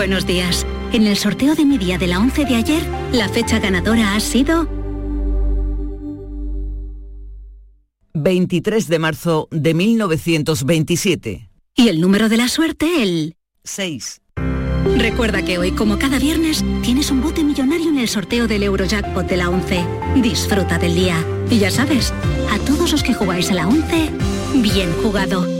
Buenos días. En el sorteo de mi día de la 11 de ayer, la fecha ganadora ha sido 23 de marzo de 1927. Y el número de la suerte, el 6. Recuerda que hoy, como cada viernes, tienes un bote millonario en el sorteo del Eurojackpot de la 11. Disfruta del día. Y ya sabes, a todos los que jugáis a la 11, bien jugado.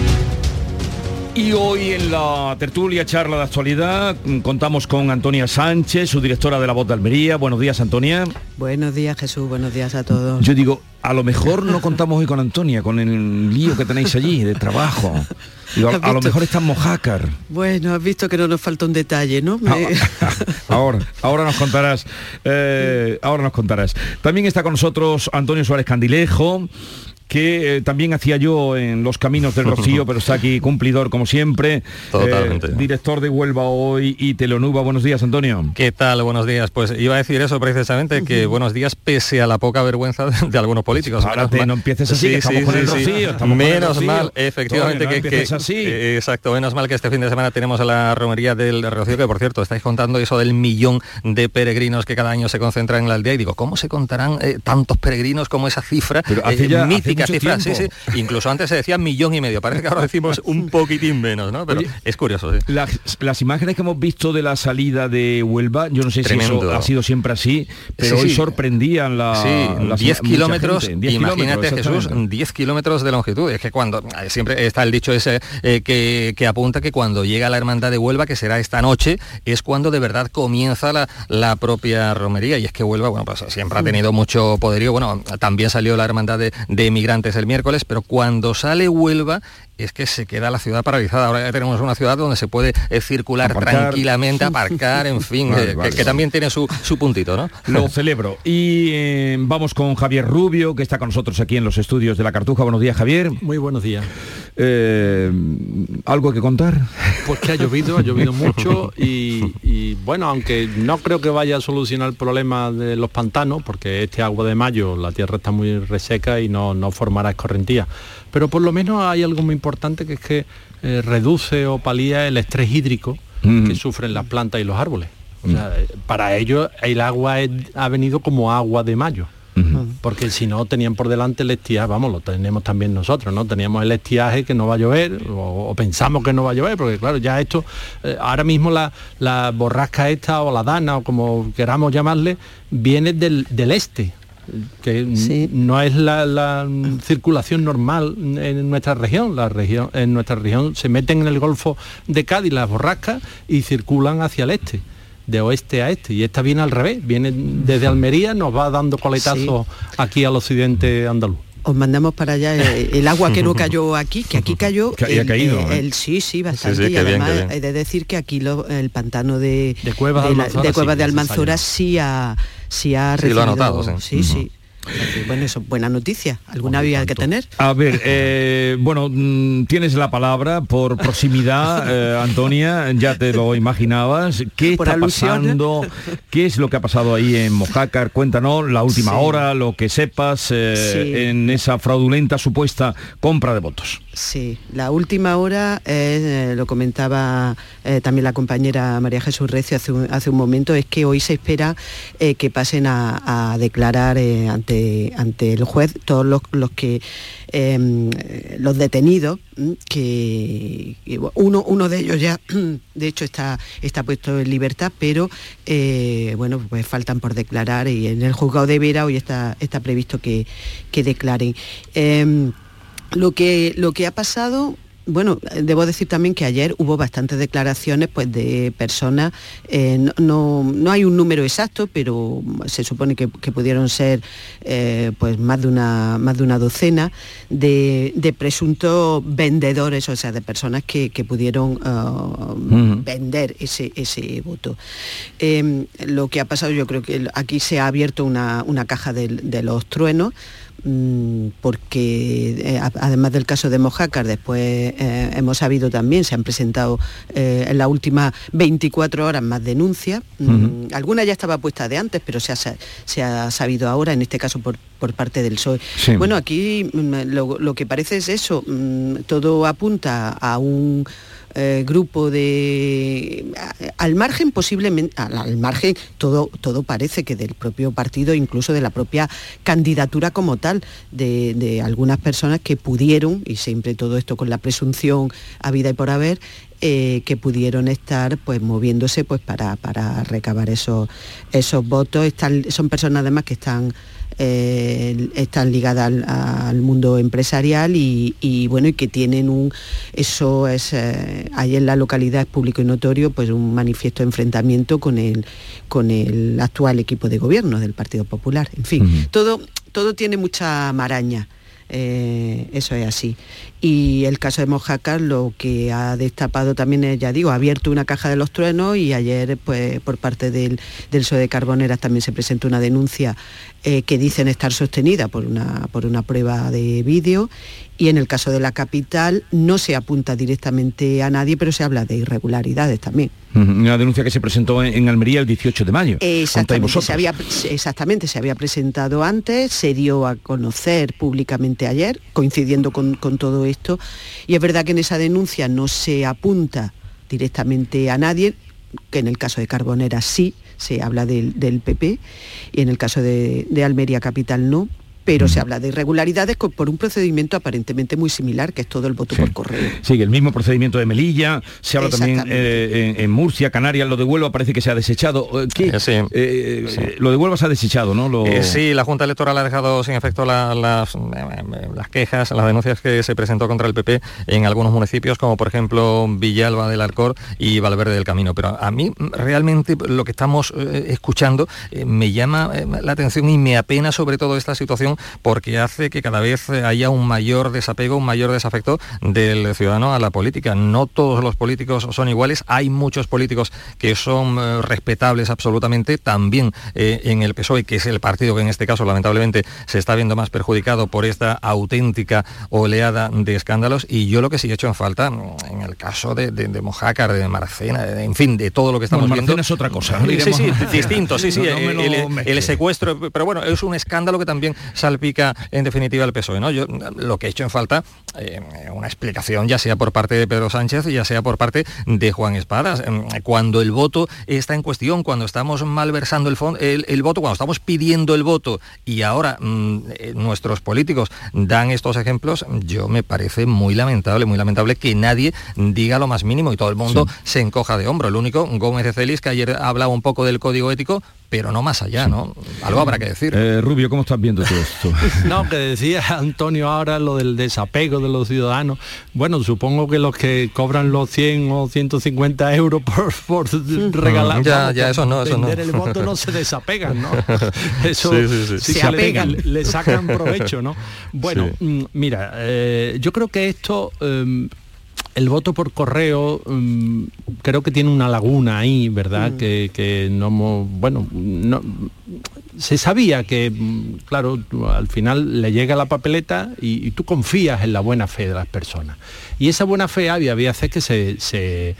Y hoy en la tertulia charla de actualidad mm, contamos con Antonia Sánchez, su directora de La Voz de Almería. Buenos días, Antonia. Buenos días, Jesús. Buenos días a todos. Yo digo, a lo mejor no contamos hoy con Antonia, con el lío que tenéis allí de trabajo. a, lo mejor estamos hacker. Bueno, has visto que no nos falta un detalle, ¿no? ahora, ahora nos contarás. Eh, ahora nos contarás. También está con nosotros Antonio Suárez Candilejo que eh, también hacía yo en Los Caminos del Rocío, pero está aquí cumplidor como siempre. Totalmente. Eh, director de Huelva hoy y Telonuba. Buenos días, Antonio. ¿Qué tal? Buenos días. Pues iba a decir eso precisamente, que buenos días pese a la poca vergüenza de, algunos políticos. Ahora no empieces así, que estamos con el Rocío. menos mal, efectivamente, que, así. Eh, exacto, menos mal que este fin de semana tenemos la romería del Rocío, que por cierto, estáis contando eso del millón de peregrinos que cada año se concentran en la aldea. Y digo, ¿cómo se contarán tantos peregrinos como esa cifra pero hace ya, mítica? Sí, sí. Incluso antes se decía millón y medio. Parece que ahora decimos un poquitín menos, ¿no? Pero Oye, es curioso, sí. Las, las imágenes que hemos visto de la salida de Huelva, yo no sé si eso ha sido siempre así, pero Sí, hoy sorprendían la, Sí, las- 10 mucha kilómetros, gente. 10 imagínate kilómetros, Jesús, exactamente. 10 kilómetros de longitud. Es que cuando, eh, siempre está el dicho ese eh, que, que apunta que cuando llega la Hermandad de Huelva, que será esta noche, es cuando de verdad comienza la, la propia romería. Y es que Huelva, bueno, pues siempre ha tenido mucho poderío. Bueno, también salió la Hermandad de, de Emigrantes el miércoles, pero cuando sale Huelva es que se queda la ciudad paralizada. Ahora ya tenemos una ciudad donde se puede eh, circular Aparcar. tranquilamente, aparcar, en fin, Vale, eh, vale, que, también tiene su, su puntito, ¿no? Lo celebro. Y eh, vamos con Javier Rubio, que está con nosotros aquí en los estudios de la Cartuja. Buenos días, Javier. Muy buenos días. Eh, ¿Algo que contar? Pues que ha llovido, ha llovido mucho y, y, bueno, aunque no creo que vaya a solucionar el problema de los pantanos, porque este agua de mayo la tierra está muy reseca y no, no formará escorrentía, pero por lo menos hay algo muy importante que es que eh, reduce o palía el estrés hídrico que sufren las plantas y los árboles. O sea, eh, para ellos el agua es- ha venido como agua de mayo. Porque si no tenían por delante el estiaje, vamos, lo tenemos también nosotros, ¿no? Teníamos el estiaje que no va a llover, o, o pensamos que no va a llover, porque claro, ya esto, eh, ahora mismo la, la borrasca esta o la dana, o como queramos llamarle, viene del, del este que no es la, la, circulación normal en nuestra región. La región en nuestra región se meten en el Golfo de Cádiz las borrascas y circulan hacia el este de oeste a este y esta viene al revés viene desde Almería nos va dando coletazos aquí al occidente andaluz Os mandamos para allá el, el agua que no cayó aquí, que aquí cayó. Que había el, caído, eh, el- sí, sí, bastante. Sí, sí, y bien, además bien. he de decir que aquí lo- el pantano de, De Cuevas de la- de sí, de Almanzora sí ha, sí ha Sí, lo ha recibido- notado, sí. sí. sí. Bueno, eso es buena noticia. Alguna había que tener. A ver, eh, bueno, mm, tienes la palabra por proximidad, eh, Antonia, ya te lo imaginabas. ¿Qué Por está alusión. pasando? ¿Qué es lo que ha pasado ahí en Mojácar? Cuéntanos la última Sí. hora, lo que sepas eh, Sí. en esa fraudulenta supuesta compra de votos. Sí, la última hora, lo comentaba también la compañera María Jesús Recio hace un, hace un momento, es que hoy se espera que pasen a, a declarar eh, ante, el juez todos los, los que eh, los detenidos, que, uno, uno de ellos ya, de hecho, está, está puesto en libertad, pero eh, bueno, pues faltan por declarar y en el juzgado de Vera hoy está, está previsto que, que declaren. Em, lo que, lo que ha pasado, bueno, eh, debo decir también que ayer hubo bastantes declaraciones pues, de personas, eh, no, no, no hay un número exacto, pero se supone que, que pudieron ser eh, pues más de una, más de una docena de, de presuntos vendedores, o sea, de personas que, que pudieron Ujú. vender ese, ese voto. Eh, lo que ha pasado, yo creo que aquí se ha abierto una, una caja de los truenos, porque eh, además del caso de Mojácar, después eh, hemos sabido también, se han presentado eh, en las últimas 24 horas más denuncias. Mm, Alguna ya estaba puesta de antes, pero se ha, se ha sabido ahora, en este caso por, por parte del PSOE. Sí. Bueno, aquí mm, lo, lo que parece es eso, mm, todo apunta a un eh, grupo de al margen posiblemente al, margen todo todo parece que del propio partido incluso de la propia candidatura como tal de, de algunas personas que pudieron y siempre todo esto con la presunción a vida y por haber eh, que pudieron estar pues moviéndose pues para, para recabar esos esos votos. Están- son personas además que están eh, están ligadas al, al mundo empresarial y, y, bueno y que tienen un eso es eh, ahí en la localidad es público y notorio pues un manifiesto de enfrentamiento con el con el actual equipo de gobierno del Partido Popular. En fin todo todo tiene mucha maraña eh, eso es así. Y el caso de Mojácar lo que ha destapado también ya digo, ha abierto una caja de los truenos y ayer pues por parte del, del PSOE de Carboneras también se presentó una denuncia eh, que dicen estar sostenida por una, por una prueba de vídeo y en el caso de la capital no se apunta directamente a nadie, pero se habla de irregularidades también. Una denuncia que se presentó en, Almería el 18 de mayo. Exactamente se, había, exactamente, se había presentado antes, se dio a conocer públicamente ayer, coincidiendo con, con todo esto, y es verdad que en esa denuncia no se apunta directamente a nadie, que en el caso de Carbonera sí se habla del, del PP, y en el caso de, de Almería Capital no, pero se habla de irregularidades por un procedimiento aparentemente muy similar, que es todo el voto por correo. Sí, el mismo procedimiento de Melilla, se habla también eh, en, Murcia, Canarias, lo de Huelva parece que se ha desechado. ¿Qué? Lo de Huelva se ha desechado, ¿no? Lo... sí, la Junta Electoral ha dejado sin efecto las, las quejas, las denuncias que se presentó contra el PP en algunos municipios, como por ejemplo Villalba del Arcor y Valverde del Camino. Pero a mí realmente lo que estamos escuchando me llama la atención y me apena sobre todo esta situación porque hace que cada vez haya un mayor desapego, un mayor desafecto del ciudadano a la política. No todos los políticos son iguales, hay muchos políticos que son eh, respetables absolutamente, también eh, en el PSOE, que es el partido que en este caso lamentablemente se está viendo más perjudicado por esta auténtica oleada de escándalos y yo lo que sí he hecho en falta en el caso de, de, Mojácar, de Marcena, en fin, de todo lo que estamos viendo. es otra cosa. Sí, sí, distinto, sí, sí, el, secuestro, pero bueno, es un escándalo que también salpica en definitiva el PSOE. ¿no? Yo lo que he hecho en falta, eh, una explicación ya sea por parte de Pedro Sánchez, ya sea por parte de Juan Espadas. Em, cuando el voto está en cuestión, cuando estamos malversando el, el, voto, cuando estamos pidiendo el voto y ahora mm, eh, nuestros políticos dan estos ejemplos, yo me parece muy lamentable, muy lamentable que nadie diga lo más mínimo y todo el mundo se encoja de hombro. El único, Gómez de Celis, que ayer hablaba un poco del código ético, pero no más allá, ¿no? Algo habrá que decir. Eh, Rubio, ¿cómo estás viendo todo esto? no, que decía Antonio ahora lo del desapego de los ciudadanos. Bueno, supongo que los que cobran los 100 o 150 euros por, por regalar, ya, ya, eso no, eso no. el voto no se desapegan, ¿no? Eso sí, sí, se apegan. Le, sacan provecho, ¿no? Bueno, mm, mira, eh, yo creo que esto em, el voto por correo mm, creo que tiene una laguna ahí, ¿verdad? Mm. Que, no, bueno, no, se sabía que, mm, claro, al final le llega la papeleta y, tú confías en la buena fe de las personas. Y esa buena fe había, había veces que se,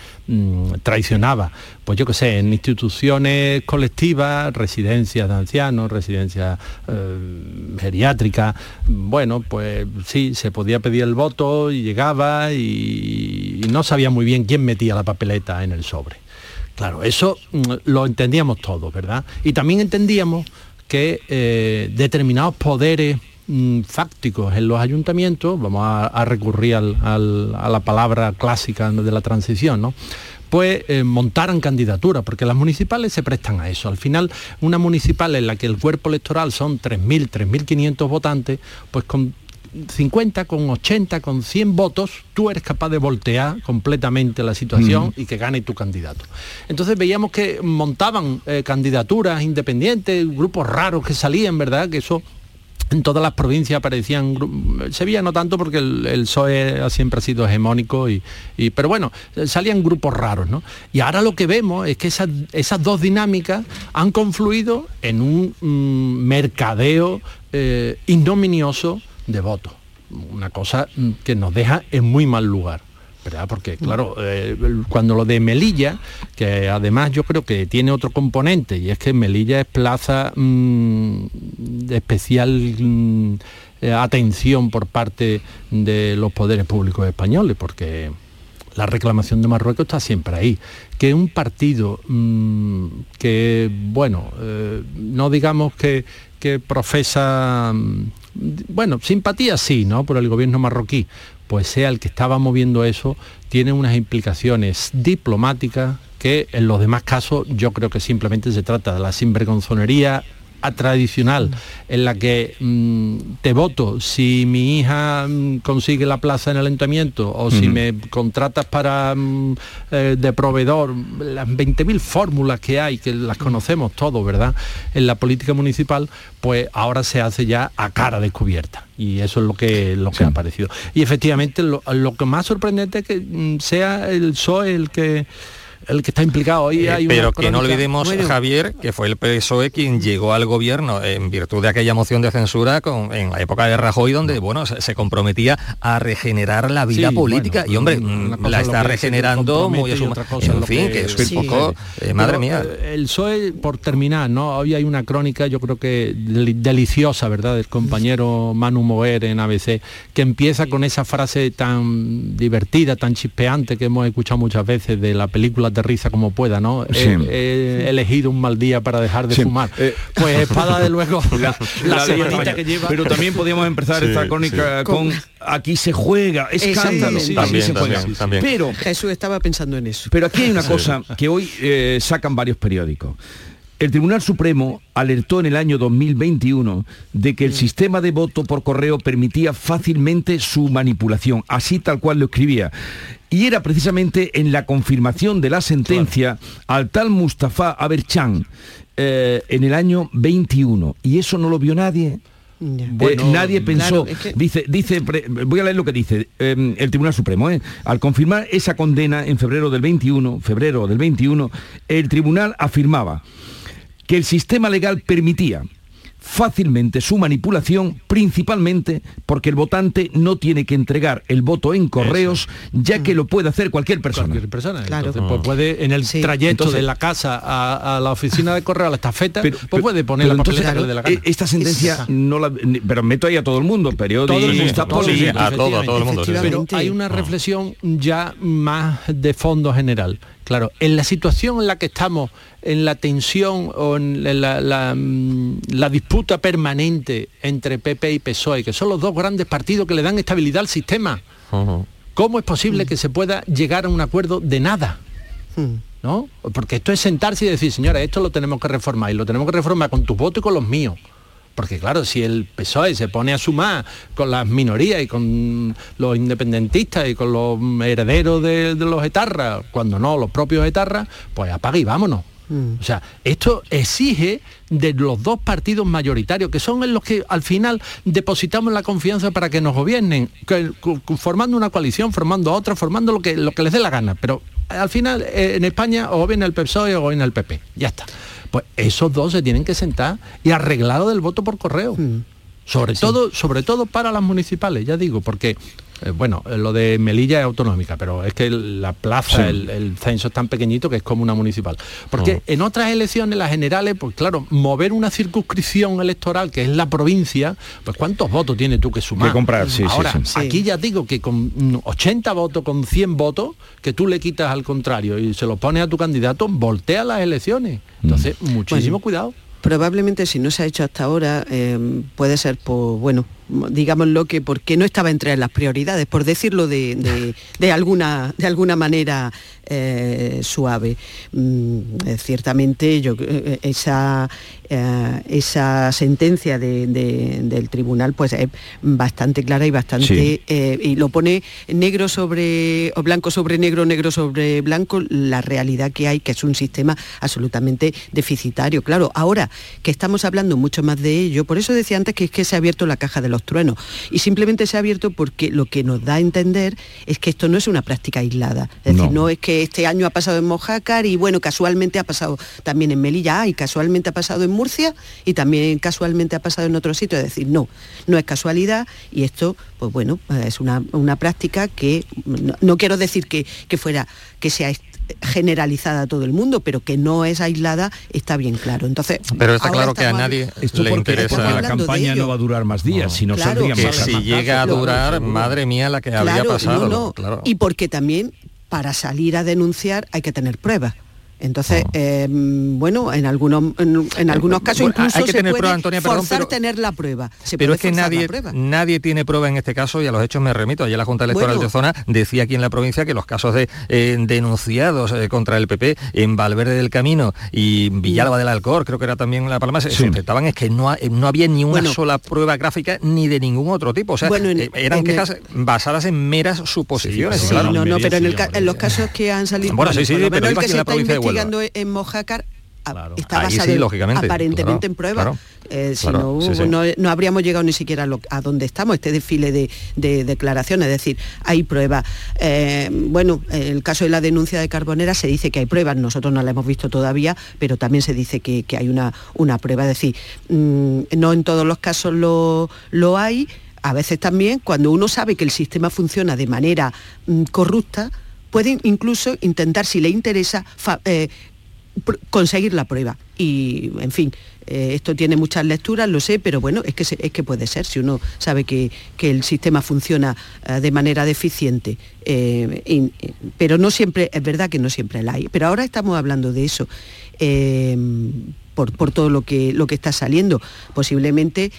traicionaba, pues yo qué sé, en instituciones colectivas, residencias de ancianos, residencias eh, geriátricas, bueno, pues sí, se podía pedir el voto y llegaba y no sabía muy bien quién metía la papeleta en el sobre. Claro, eso mm, lo entendíamos todos, ¿verdad? Y también entendíamos que eh, determinados poderes mm, fácticos en los ayuntamientos, vamos a, recurrir a la palabra clásica de la transición, ¿no? pues eh, montaran candidaturas, porque las municipales se prestan a eso. Al final, una municipal en la que el cuerpo electoral son 3.000, 3.500 votantes, pues con 50, con 80, con 100 votos, tú eres capaz de voltear completamente la situación y que gane tu candidato. Entonces veíamos que montaban eh, candidaturas independientes, grupos raros que salían, ¿verdad? Que eso en todas las provincias aparecían Sevilla no tanto porque el, PSOE siempre ha sido hegemónico y, pero bueno salían grupos raros ¿no? y ahora lo que vemos es que esas, esas dos dinámicas han confluido en un mm, mercadeo eh, de votos. Una cosa que nos deja en muy mal lugar. ¿Verdad? Porque claro, eh, cuando lo de Melilla, que además yo creo que tiene otro componente, y es que Melilla es plaza mm, de especial mm, eh, atención por parte de los poderes públicos españoles, porque la reclamación de Marruecos está siempre ahí. Que un partido mm, que, bueno, eh, no digamos que, que profesa bueno, simpatía sí, ¿no? Por el gobierno marroquí, pues sea el que estaba moviendo eso, tiene unas implicaciones diplomáticas que en los demás casos yo creo que simplemente se trata de la sinvergonzonería tradicional en la que mm, te voto si mi hija mm, consigue la plaza en el ayuntamiento o si me contratas para mm, eh, de proveedor, las 20.000 fórmulas que hay, que las conocemos todos, ¿verdad? En la política municipal, pues ahora se hace ya a cara descubierta. Y eso es lo que, lo que ha parecido. Y efectivamente lo, lo que más sorprendente es que sea el PSOE el que el que está implicado. Hoy eh, pero que no olvidemos, Javier, que fue el PSOE quien llegó al gobierno en virtud de aquella moción de censura con, en la época de Rajoy, donde bueno se, comprometía a regenerar la vida política. y hombre, mm, la está regenerando muy a su En fin, que, es un poco... Eh, madre mía. El PSOE, por terminar, ¿no? Hoy hay una crónica, yo creo que deliciosa, ¿verdad?, del compañero Manu Moer en ABC, que empieza con esa frase tan divertida, tan chispeante que hemos escuchado muchas veces de la película aterriza como pueda, ¿no? Sí. He, he elegido un mal día para dejar de Sí. fumar. Eh, pues espada de luego la, la semanita que lleva. Pero también podíamos empezar Sí, esta crónica sí. con aquí se juega, escándalo. Sí, sí, aquí sí, se juega. sí, sí. Pero Jesús estaba pensando en eso. Pero aquí hay una Sí. cosa que hoy eh, sacan varios periódicos. El Tribunal Supremo alertó en el año 2021 de que el sistema de voto por correo permitía fácilmente su manipulación, así tal cual lo escribía. Y era precisamente en la confirmación de la sentencia al tal Mustafa Aberchan eh, en el año 21. Y eso no lo vio nadie. Eh, nadie pensó, claro, es que- dice, dice, pre- voy a leer lo que dice eh, el Tribunal Supremo, ¿eh? al confirmar esa condena en febrero del 21, febrero del 21, el tribunal afirmaba que el sistema legal permitía fácilmente su manipulación, principalmente porque el votante no tiene que entregar el voto en correos, ya que lo puede hacer cualquier persona. Cualquier persona. Entonces, pues puede, en el trayecto Entonces- de la casa a, a la oficina de correo, a la estafeta, Pero- pues puede poner la entonces, dé la gana. eh, Esta sentencia no la... Pero meto ahí a todo el mundo, periodistas, Todo el mundo. Pero hay una reflexión ya más de fondo general. Claro, en la situación en la que estamos, en la tensión o en la, la, mm, la disputa permanente entre PP y PSOE, que son los dos grandes partidos que le dan estabilidad al sistema, ¿cómo es posible que se pueda llegar a un acuerdo de nada? ¿no? Porque esto es sentarse y decir, señora, esto lo tenemos que reformar y lo tenemos que reformar con tus votos y con los míos. Porque claro, si el PSOE se pone a sumar con las minorías y con los independentistas y con los herederos de, los etarras, cuando no, los propios etarras, pues apaga y vámonos. O sea, esto exige de los dos partidos mayoritarios, que son en los que al final depositamos la confianza para que nos gobiernen, que- formando una coalición, formando otra, formando lo que, lo que les dé la gana. Pero al final eh, en España o gobierna el PSOE o gobierna el PP. Ya está. Pues esos dos se tienen que sentar y arreglarlo del voto por correo. Sobre todo, sobre todo para las municipales, ya digo, porque eh, bueno, lo de Melilla es autonómica, pero es que la plaza, Sí. el, el censo es tan pequeñito que es como una municipal. Porque en otras elecciones, las generales, pues claro, mover una circunscripción electoral que es la provincia, pues ¿cuántos votos tienes tú que sumar? Que comprar, sí, Ahora, sí. aquí ya digo que con mm, 80 votos, con 100 votos, que tú le quitas al contrario y se lo pones a tu candidato, voltea las elecciones. Entonces, Mm. muchísimo Bueno, cuidado. Probablemente si no se ha hecho hasta ahora, eh, puede ser por, bueno, digámoslo que porque no estaba entre las prioridades, por decirlo de, de- de alguna, de alguna manera eh, suave. Mm, eh, ciertamente yo, eh, esa, esa sentencia de- de- del tribunal pues es bastante clara y bastante Sí. y lo pone negro sobre o blanco sobre negro, negro sobre blanco, la realidad que hay, que es un sistema absolutamente deficitario. Claro, ahora que estamos hablando mucho más de ello, por eso decía antes que es que se ha abierto la caja de los truenos. Y simplemente se ha abierto porque lo que nos da a entender es que esto no es una práctica aislada. Es decir, No. no es que este año ha pasado en Mojácar y bueno, casualmente ha pasado también en Melilla y casualmente ha pasado en Murcia y también casualmente ha pasado en otro sitio. Es decir, no, no es casualidad y esto, pues bueno, es una, una práctica que no, no quiero decir que, que fuera, que sea generalizada a todo el mundo, pero que no es aislada, está bien claro. Entonces, Pero está claro que a nadie Esto le porque, interesa porque la campaña no va a durar más días, sino Claro. que más si llega a durar, madre mía, la que habría Claro, pasado. no, no. claro. Y porque también para salir a denunciar hay que tener pruebas. Entonces, eh, bueno, en algunos, en, en algunos casos bueno, incluso hay que se tener puede prueba, Antonia, perdón, forzar pero- tener la prueba. Se Pero es que nadie, nadie tiene prueba en este caso y a los hechos me remito. Ayer la Junta Electoral Bueno. de Zona decía aquí en la provincia que los casos de eh, denunciados eh, contra el PP en Valverde del Camino y Villalba del Alcor, creo que era también La Palma, se Sí. sustentaban es que no, ha- eh, no había ni una Bueno. sola prueba gráfica ni de ningún otro tipo. O sea, Bueno, en- eh, eran en el- quejas basadas en meras suposiciones. Sí, claro. no, no, pero en, el ca- en los casos que han salido, Bueno, sí, sí, pero aquí en la provincia de Investigando en Mojácar está basado sí, lógicamente, aparentemente claro, en pruebas. claro. Eh, si no, sí, sí. no, no habríamos llegado ni siquiera a, lo- a donde estamos, este desfile de, de declaraciones, es decir, hay pruebas. Eh, bueno, en el caso de la denuncia de Carbonera se dice que hay pruebas, nosotros no la hemos visto todavía, pero también se dice que, que hay una, una prueba, es decir, mm, no en todos los casos lo, lo hay, a veces también cuando uno sabe que el sistema funciona de manera mm, corrupta, pueden incluso intentar, si le interesa, eh, conseguir la prueba. Y, en fin, eh, esto tiene muchas lecturas, lo sé, pero bueno, es que, es que puede ser, si uno sabe que, que el sistema funciona eh, de manera deficiente. pero no siempre, es verdad que no siempre la hay. Pero ahora estamos hablando de eso. por, por todo lo que, lo que está saliendo. Posiblemente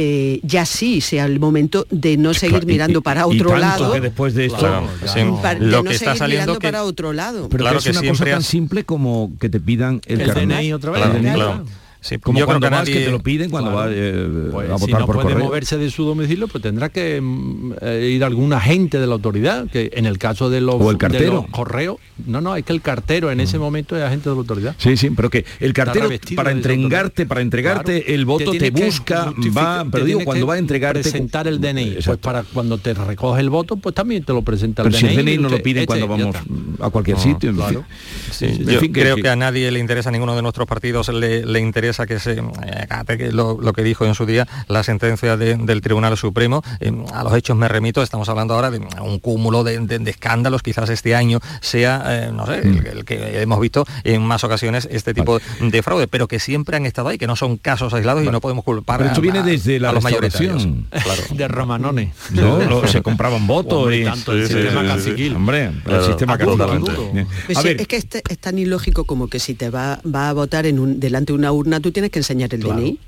eh, ya sí sea el momento de no seguir y- mirando y- para y otro tanto lado. que después de esto Claro, sí, pa- de lo no que está seguir saliendo mirando que- para otro lado. Pero Claro que es una cosa tan has- simple como que te pidan el, El carnet. DNI otra vez. El DNI. Claro. Sí, Como yo creo cuando que vas, que nadie- te lo piden cuando Claro. vas eh, Pues a si votar no por puede correo. moverse de su domicilio, pues tendrá que mm, eh, ir algún agente de la autoridad, que en el caso de los, O el de cartero. los correos, no, no, es que el cartero en ese momento es agente de la autoridad. Sí, sí, pero que el cartero para de entregarte, para entregarte Claro. el voto te, que busca, va, pero digo, cuando que va a entregarte presentar el DNI, pues para cuando te recoge el voto, pues también te lo presenta el Pero si DNI. el DNI no lo piden este, cuando vamos a cualquier No, sitio. en fin. claro. Sí, En yo fin, que- creo que- que, a nadie le interesa, a ninguno de nuestros partidos le, le interesa que se eh, acate que lo, lo que dijo en su día la sentencia de- del Tribunal Supremo. Eh, a los hechos me remito, estamos hablando ahora de un cúmulo de, de- de escándalos, quizás este año sea, eh, no sé, el, el que hemos visto en más ocasiones este tipo de fraude, pero que siempre han estado ahí, que no son casos aislados y no podemos culpar Pero esto a- viene a- desde la a los restauración. mayoritarios. Claro. De. No, no, se compraban votos Hombre, y tanto el sistema caciquil. Hombre, Claro, el sistema totalmente. caciquil. Bien. Pues A sí, ver, es que este- es tan ilógico como que si te va, va a votar en un, delante de una urna, tú tienes que enseñar el DNI.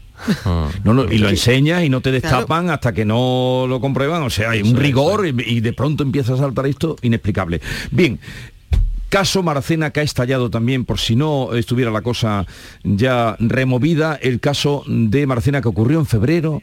no, no, y lo enseñas y no te destapan hasta que no lo comprueban, o sea, hay un rigor y, y de pronto empieza a saltar esto inexplicable. Bien, caso Maracena que ha estallado también, por si no estuviera la cosa ya removida, el caso de Maracena que ocurrió en febrero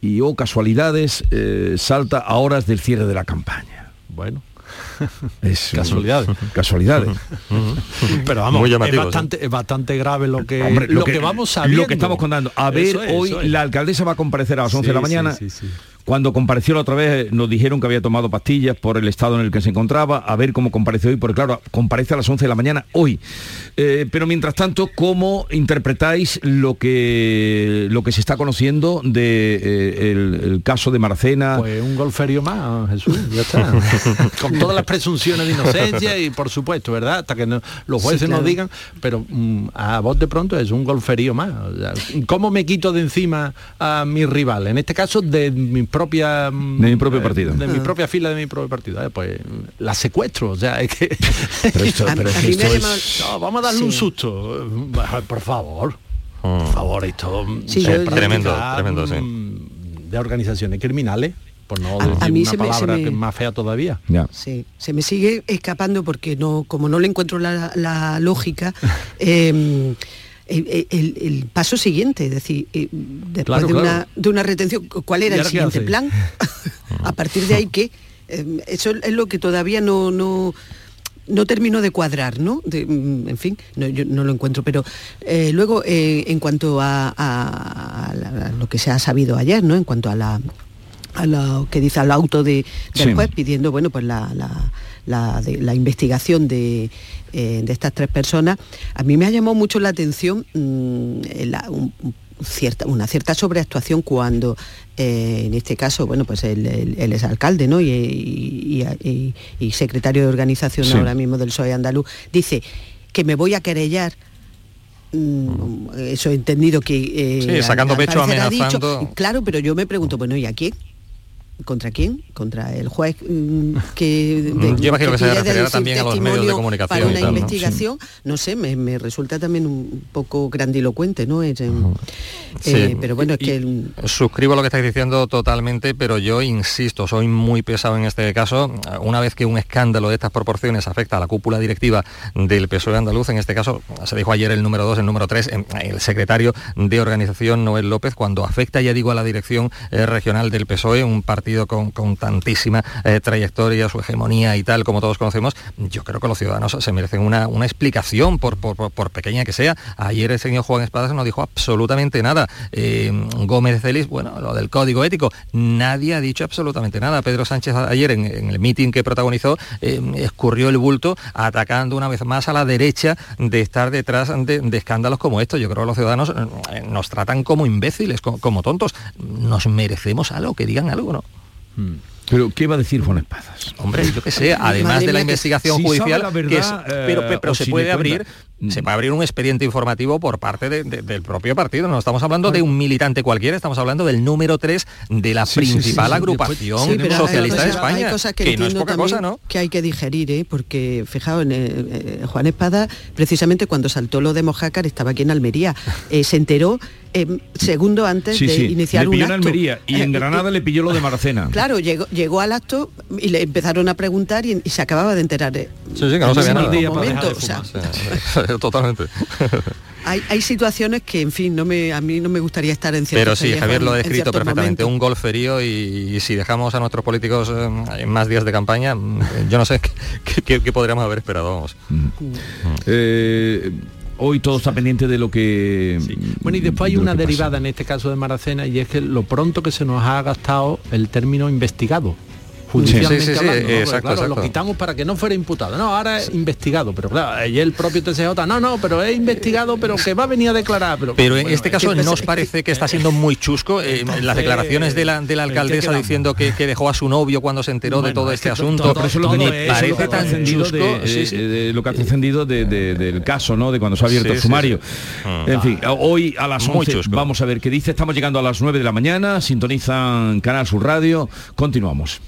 y, oh casualidades, eh, salta a horas del cierre de la campaña. Bueno. Es, Casualidades. Casualidades. Pero vamos, Muy es, bastante, es bastante grave lo que, Hombre, lo, que, vamos sabiendo. Lo que estamos contando. A ver, Eso es, hoy es. la alcaldesa va a comparecer a las 11 de la mañana. sí, sí. Cuando compareció la otra vez nos dijeron que había tomado pastillas por el estado en el que se encontraba, a ver cómo comparece hoy, porque claro, comparece a las 11 de la mañana hoy. Eh, pero mientras tanto, ¿cómo interpretáis lo que, lo que se está conociendo de eh, el caso de Marcena? Pues un golferio más, Jesús, ya está. Con todas las presunciones de inocencia y por supuesto, ¿verdad? Hasta que no- los jueces Sí, claro. nos digan, pero mm, a vos de pronto es un golferío más. O sea, ¿Cómo me quito de encima a mi rival? En este caso de mi propia De mi propio eh, partido. De mi Ah. propia fila de mi propio partido. Eh, pues la secuestro. O sea, es que. Pero esto- A- pero es a que mí me esto ha es- llamado- No, vamos a darle un susto. Eh, Por favor. Por favor, esto Sí, se yo- yo- Tremendo, práctica, tremendo, sí. mm, de organizaciones criminales, por no A- a decir mí una se me- se palabra me- que es más fea todavía. Ya. Sí, se me sigue escapando porque no, como no le encuentro la, la lógica, eh, el, el- el paso siguiente, es decir, eh, después Claro, de, claro. Una, de una retención, ¿cuál ¿Y era el siguiente plan? A partir de ahí, ¿qué? Eh, eso es lo que todavía no, no, no termino de cuadrar, ¿no? De, mm, en fin, no, yo no lo encuentro. Pero eh, luego, eh, en cuanto a, a- a la- a lo que se ha sabido ayer, ¿no? En cuanto a la a lo que dice al auto de, del Sí. juez pidiendo bueno pues la, la- la- de- la investigación de, eh, de estas tres personas a mí me ha llamado mucho la atención mm, la- un- un cierta, una cierta sobreactuación cuando eh, en este caso bueno pues el, el, el exalcalde ¿no? y, y- y- y secretario de organización Sí. ahora mismo del PSOE andaluz dice que me voy a querellar Mm, eso he entendido que eh, Sí, sacando pecho, ha dicho. amenazando. claro pero yo me pregunto bueno y a quién ¿Contra quién? ¿Contra el juez mm, que, Mm, yo imagino que se pide referirá también a los medios de comunicación Para una tal, ¿no? investigación, no, sé, me, me resulta también un poco grandilocuente, ¿no? Es, em, eh, pero bueno, es Y- que... el- Suscribo lo que estáis diciendo totalmente, pero yo insisto, soy muy pesado en este caso. Una vez que un escándalo de estas proporciones afecta a la cúpula directiva del PSOE andaluz, en este caso se dijo ayer el número 2, el número 3, el secretario de organización Noel López, cuando afecta, ya digo, a la dirección eh, regional del PSOE, un partido con, tantísima eh, trayectoria, su hegemonía y tal, como todos conocemos, yo creo que los ciudadanos se merecen una, una explicación, por, por- pequeña que sea. Ayer el señor Juan Espadas no dijo absolutamente nada. Eh, Gómez Celis, bueno, lo del código ético, nadie ha dicho absolutamente nada. Pedro Sánchez ayer en, el meeting que protagonizó eh, escurrió el bulto atacando una vez más a la derecha de estar detrás de, escándalos como estos. Yo creo que los ciudadanos eh, nos tratan como imbéciles, co- como, tontos. Nos merecemos algo, que digan algo, ¿no? Pero, ¿qué va a decir Juan Espadas? Hombre, yo qué sé, además Madre de la mía, investigación si judicial, la verdad, que es- pero, eh, pero o se si puede abrir, se puede abrir un expediente informativo por parte de- de- del propio partido. No estamos hablando de un militante cualquiera, estamos hablando del número 3 de la Sí, sí, sí, principal sí. agrupación Sí, pero hay socialista de España. Hay cosas que, no es poca cosa, ¿no? que hay que digerir, ¿eh? porque fijaos, en, eh, eh, Juan Espada, precisamente cuando saltó lo de Mojácar, estaba aquí en Almería, eh, se enteró eh, segundo antes Sí, de sí, iniciar le un en. Almería y en Eh, Granada le pilló lo de Maracena. Claro, llegó, llegó al acto y le empezaron a preguntar y, y se acaba de enterar. de- Sí, sí, que no sabía nada. momento, o sea, Totalmente. hay, hay situaciones que, en fin, no me, a mí no me gustaría estar en Pero sí, Javier lo ha descrito perfectamente, un golferío y, y si dejamos a nuestros políticos eh, en más días de campaña, mm, yo no sé qué, qué- qué podríamos haber esperado, vamos. Eh, hoy todo está pendiente de lo que... Bueno, y después hay de una pasa. derivada en este caso de Maracena y es que lo pronto que se nos ha gastado el término investigado. Judicialmente Sí, sí, sí, hablando, ¿no? Porque, exacto, claro, lo quitamos para que no fuera imputado. No, ahora es investigado, pero claro, y el propio TCJ, no, no, pero es investigado, pero que va a venir a declarar. Pero, Pero en este es caso que- ¿no os parece que está siendo muy chusco? Eh, las declaraciones de la, de la ¿en qué alcaldesa diciendo que, que dejó a su novio cuando se enteró de todo es este asunto. todo- me parece tan chusco. de, eh, lo que ha trascendido de- de- del caso, ¿no? De cuando se ha abierto el sumario. En fin, hoy a las Muy 11 chusco. vamos a ver qué dice. Estamos llegando a las 9 de la mañana, sintonizan Canal Sur Radio. Continuamos.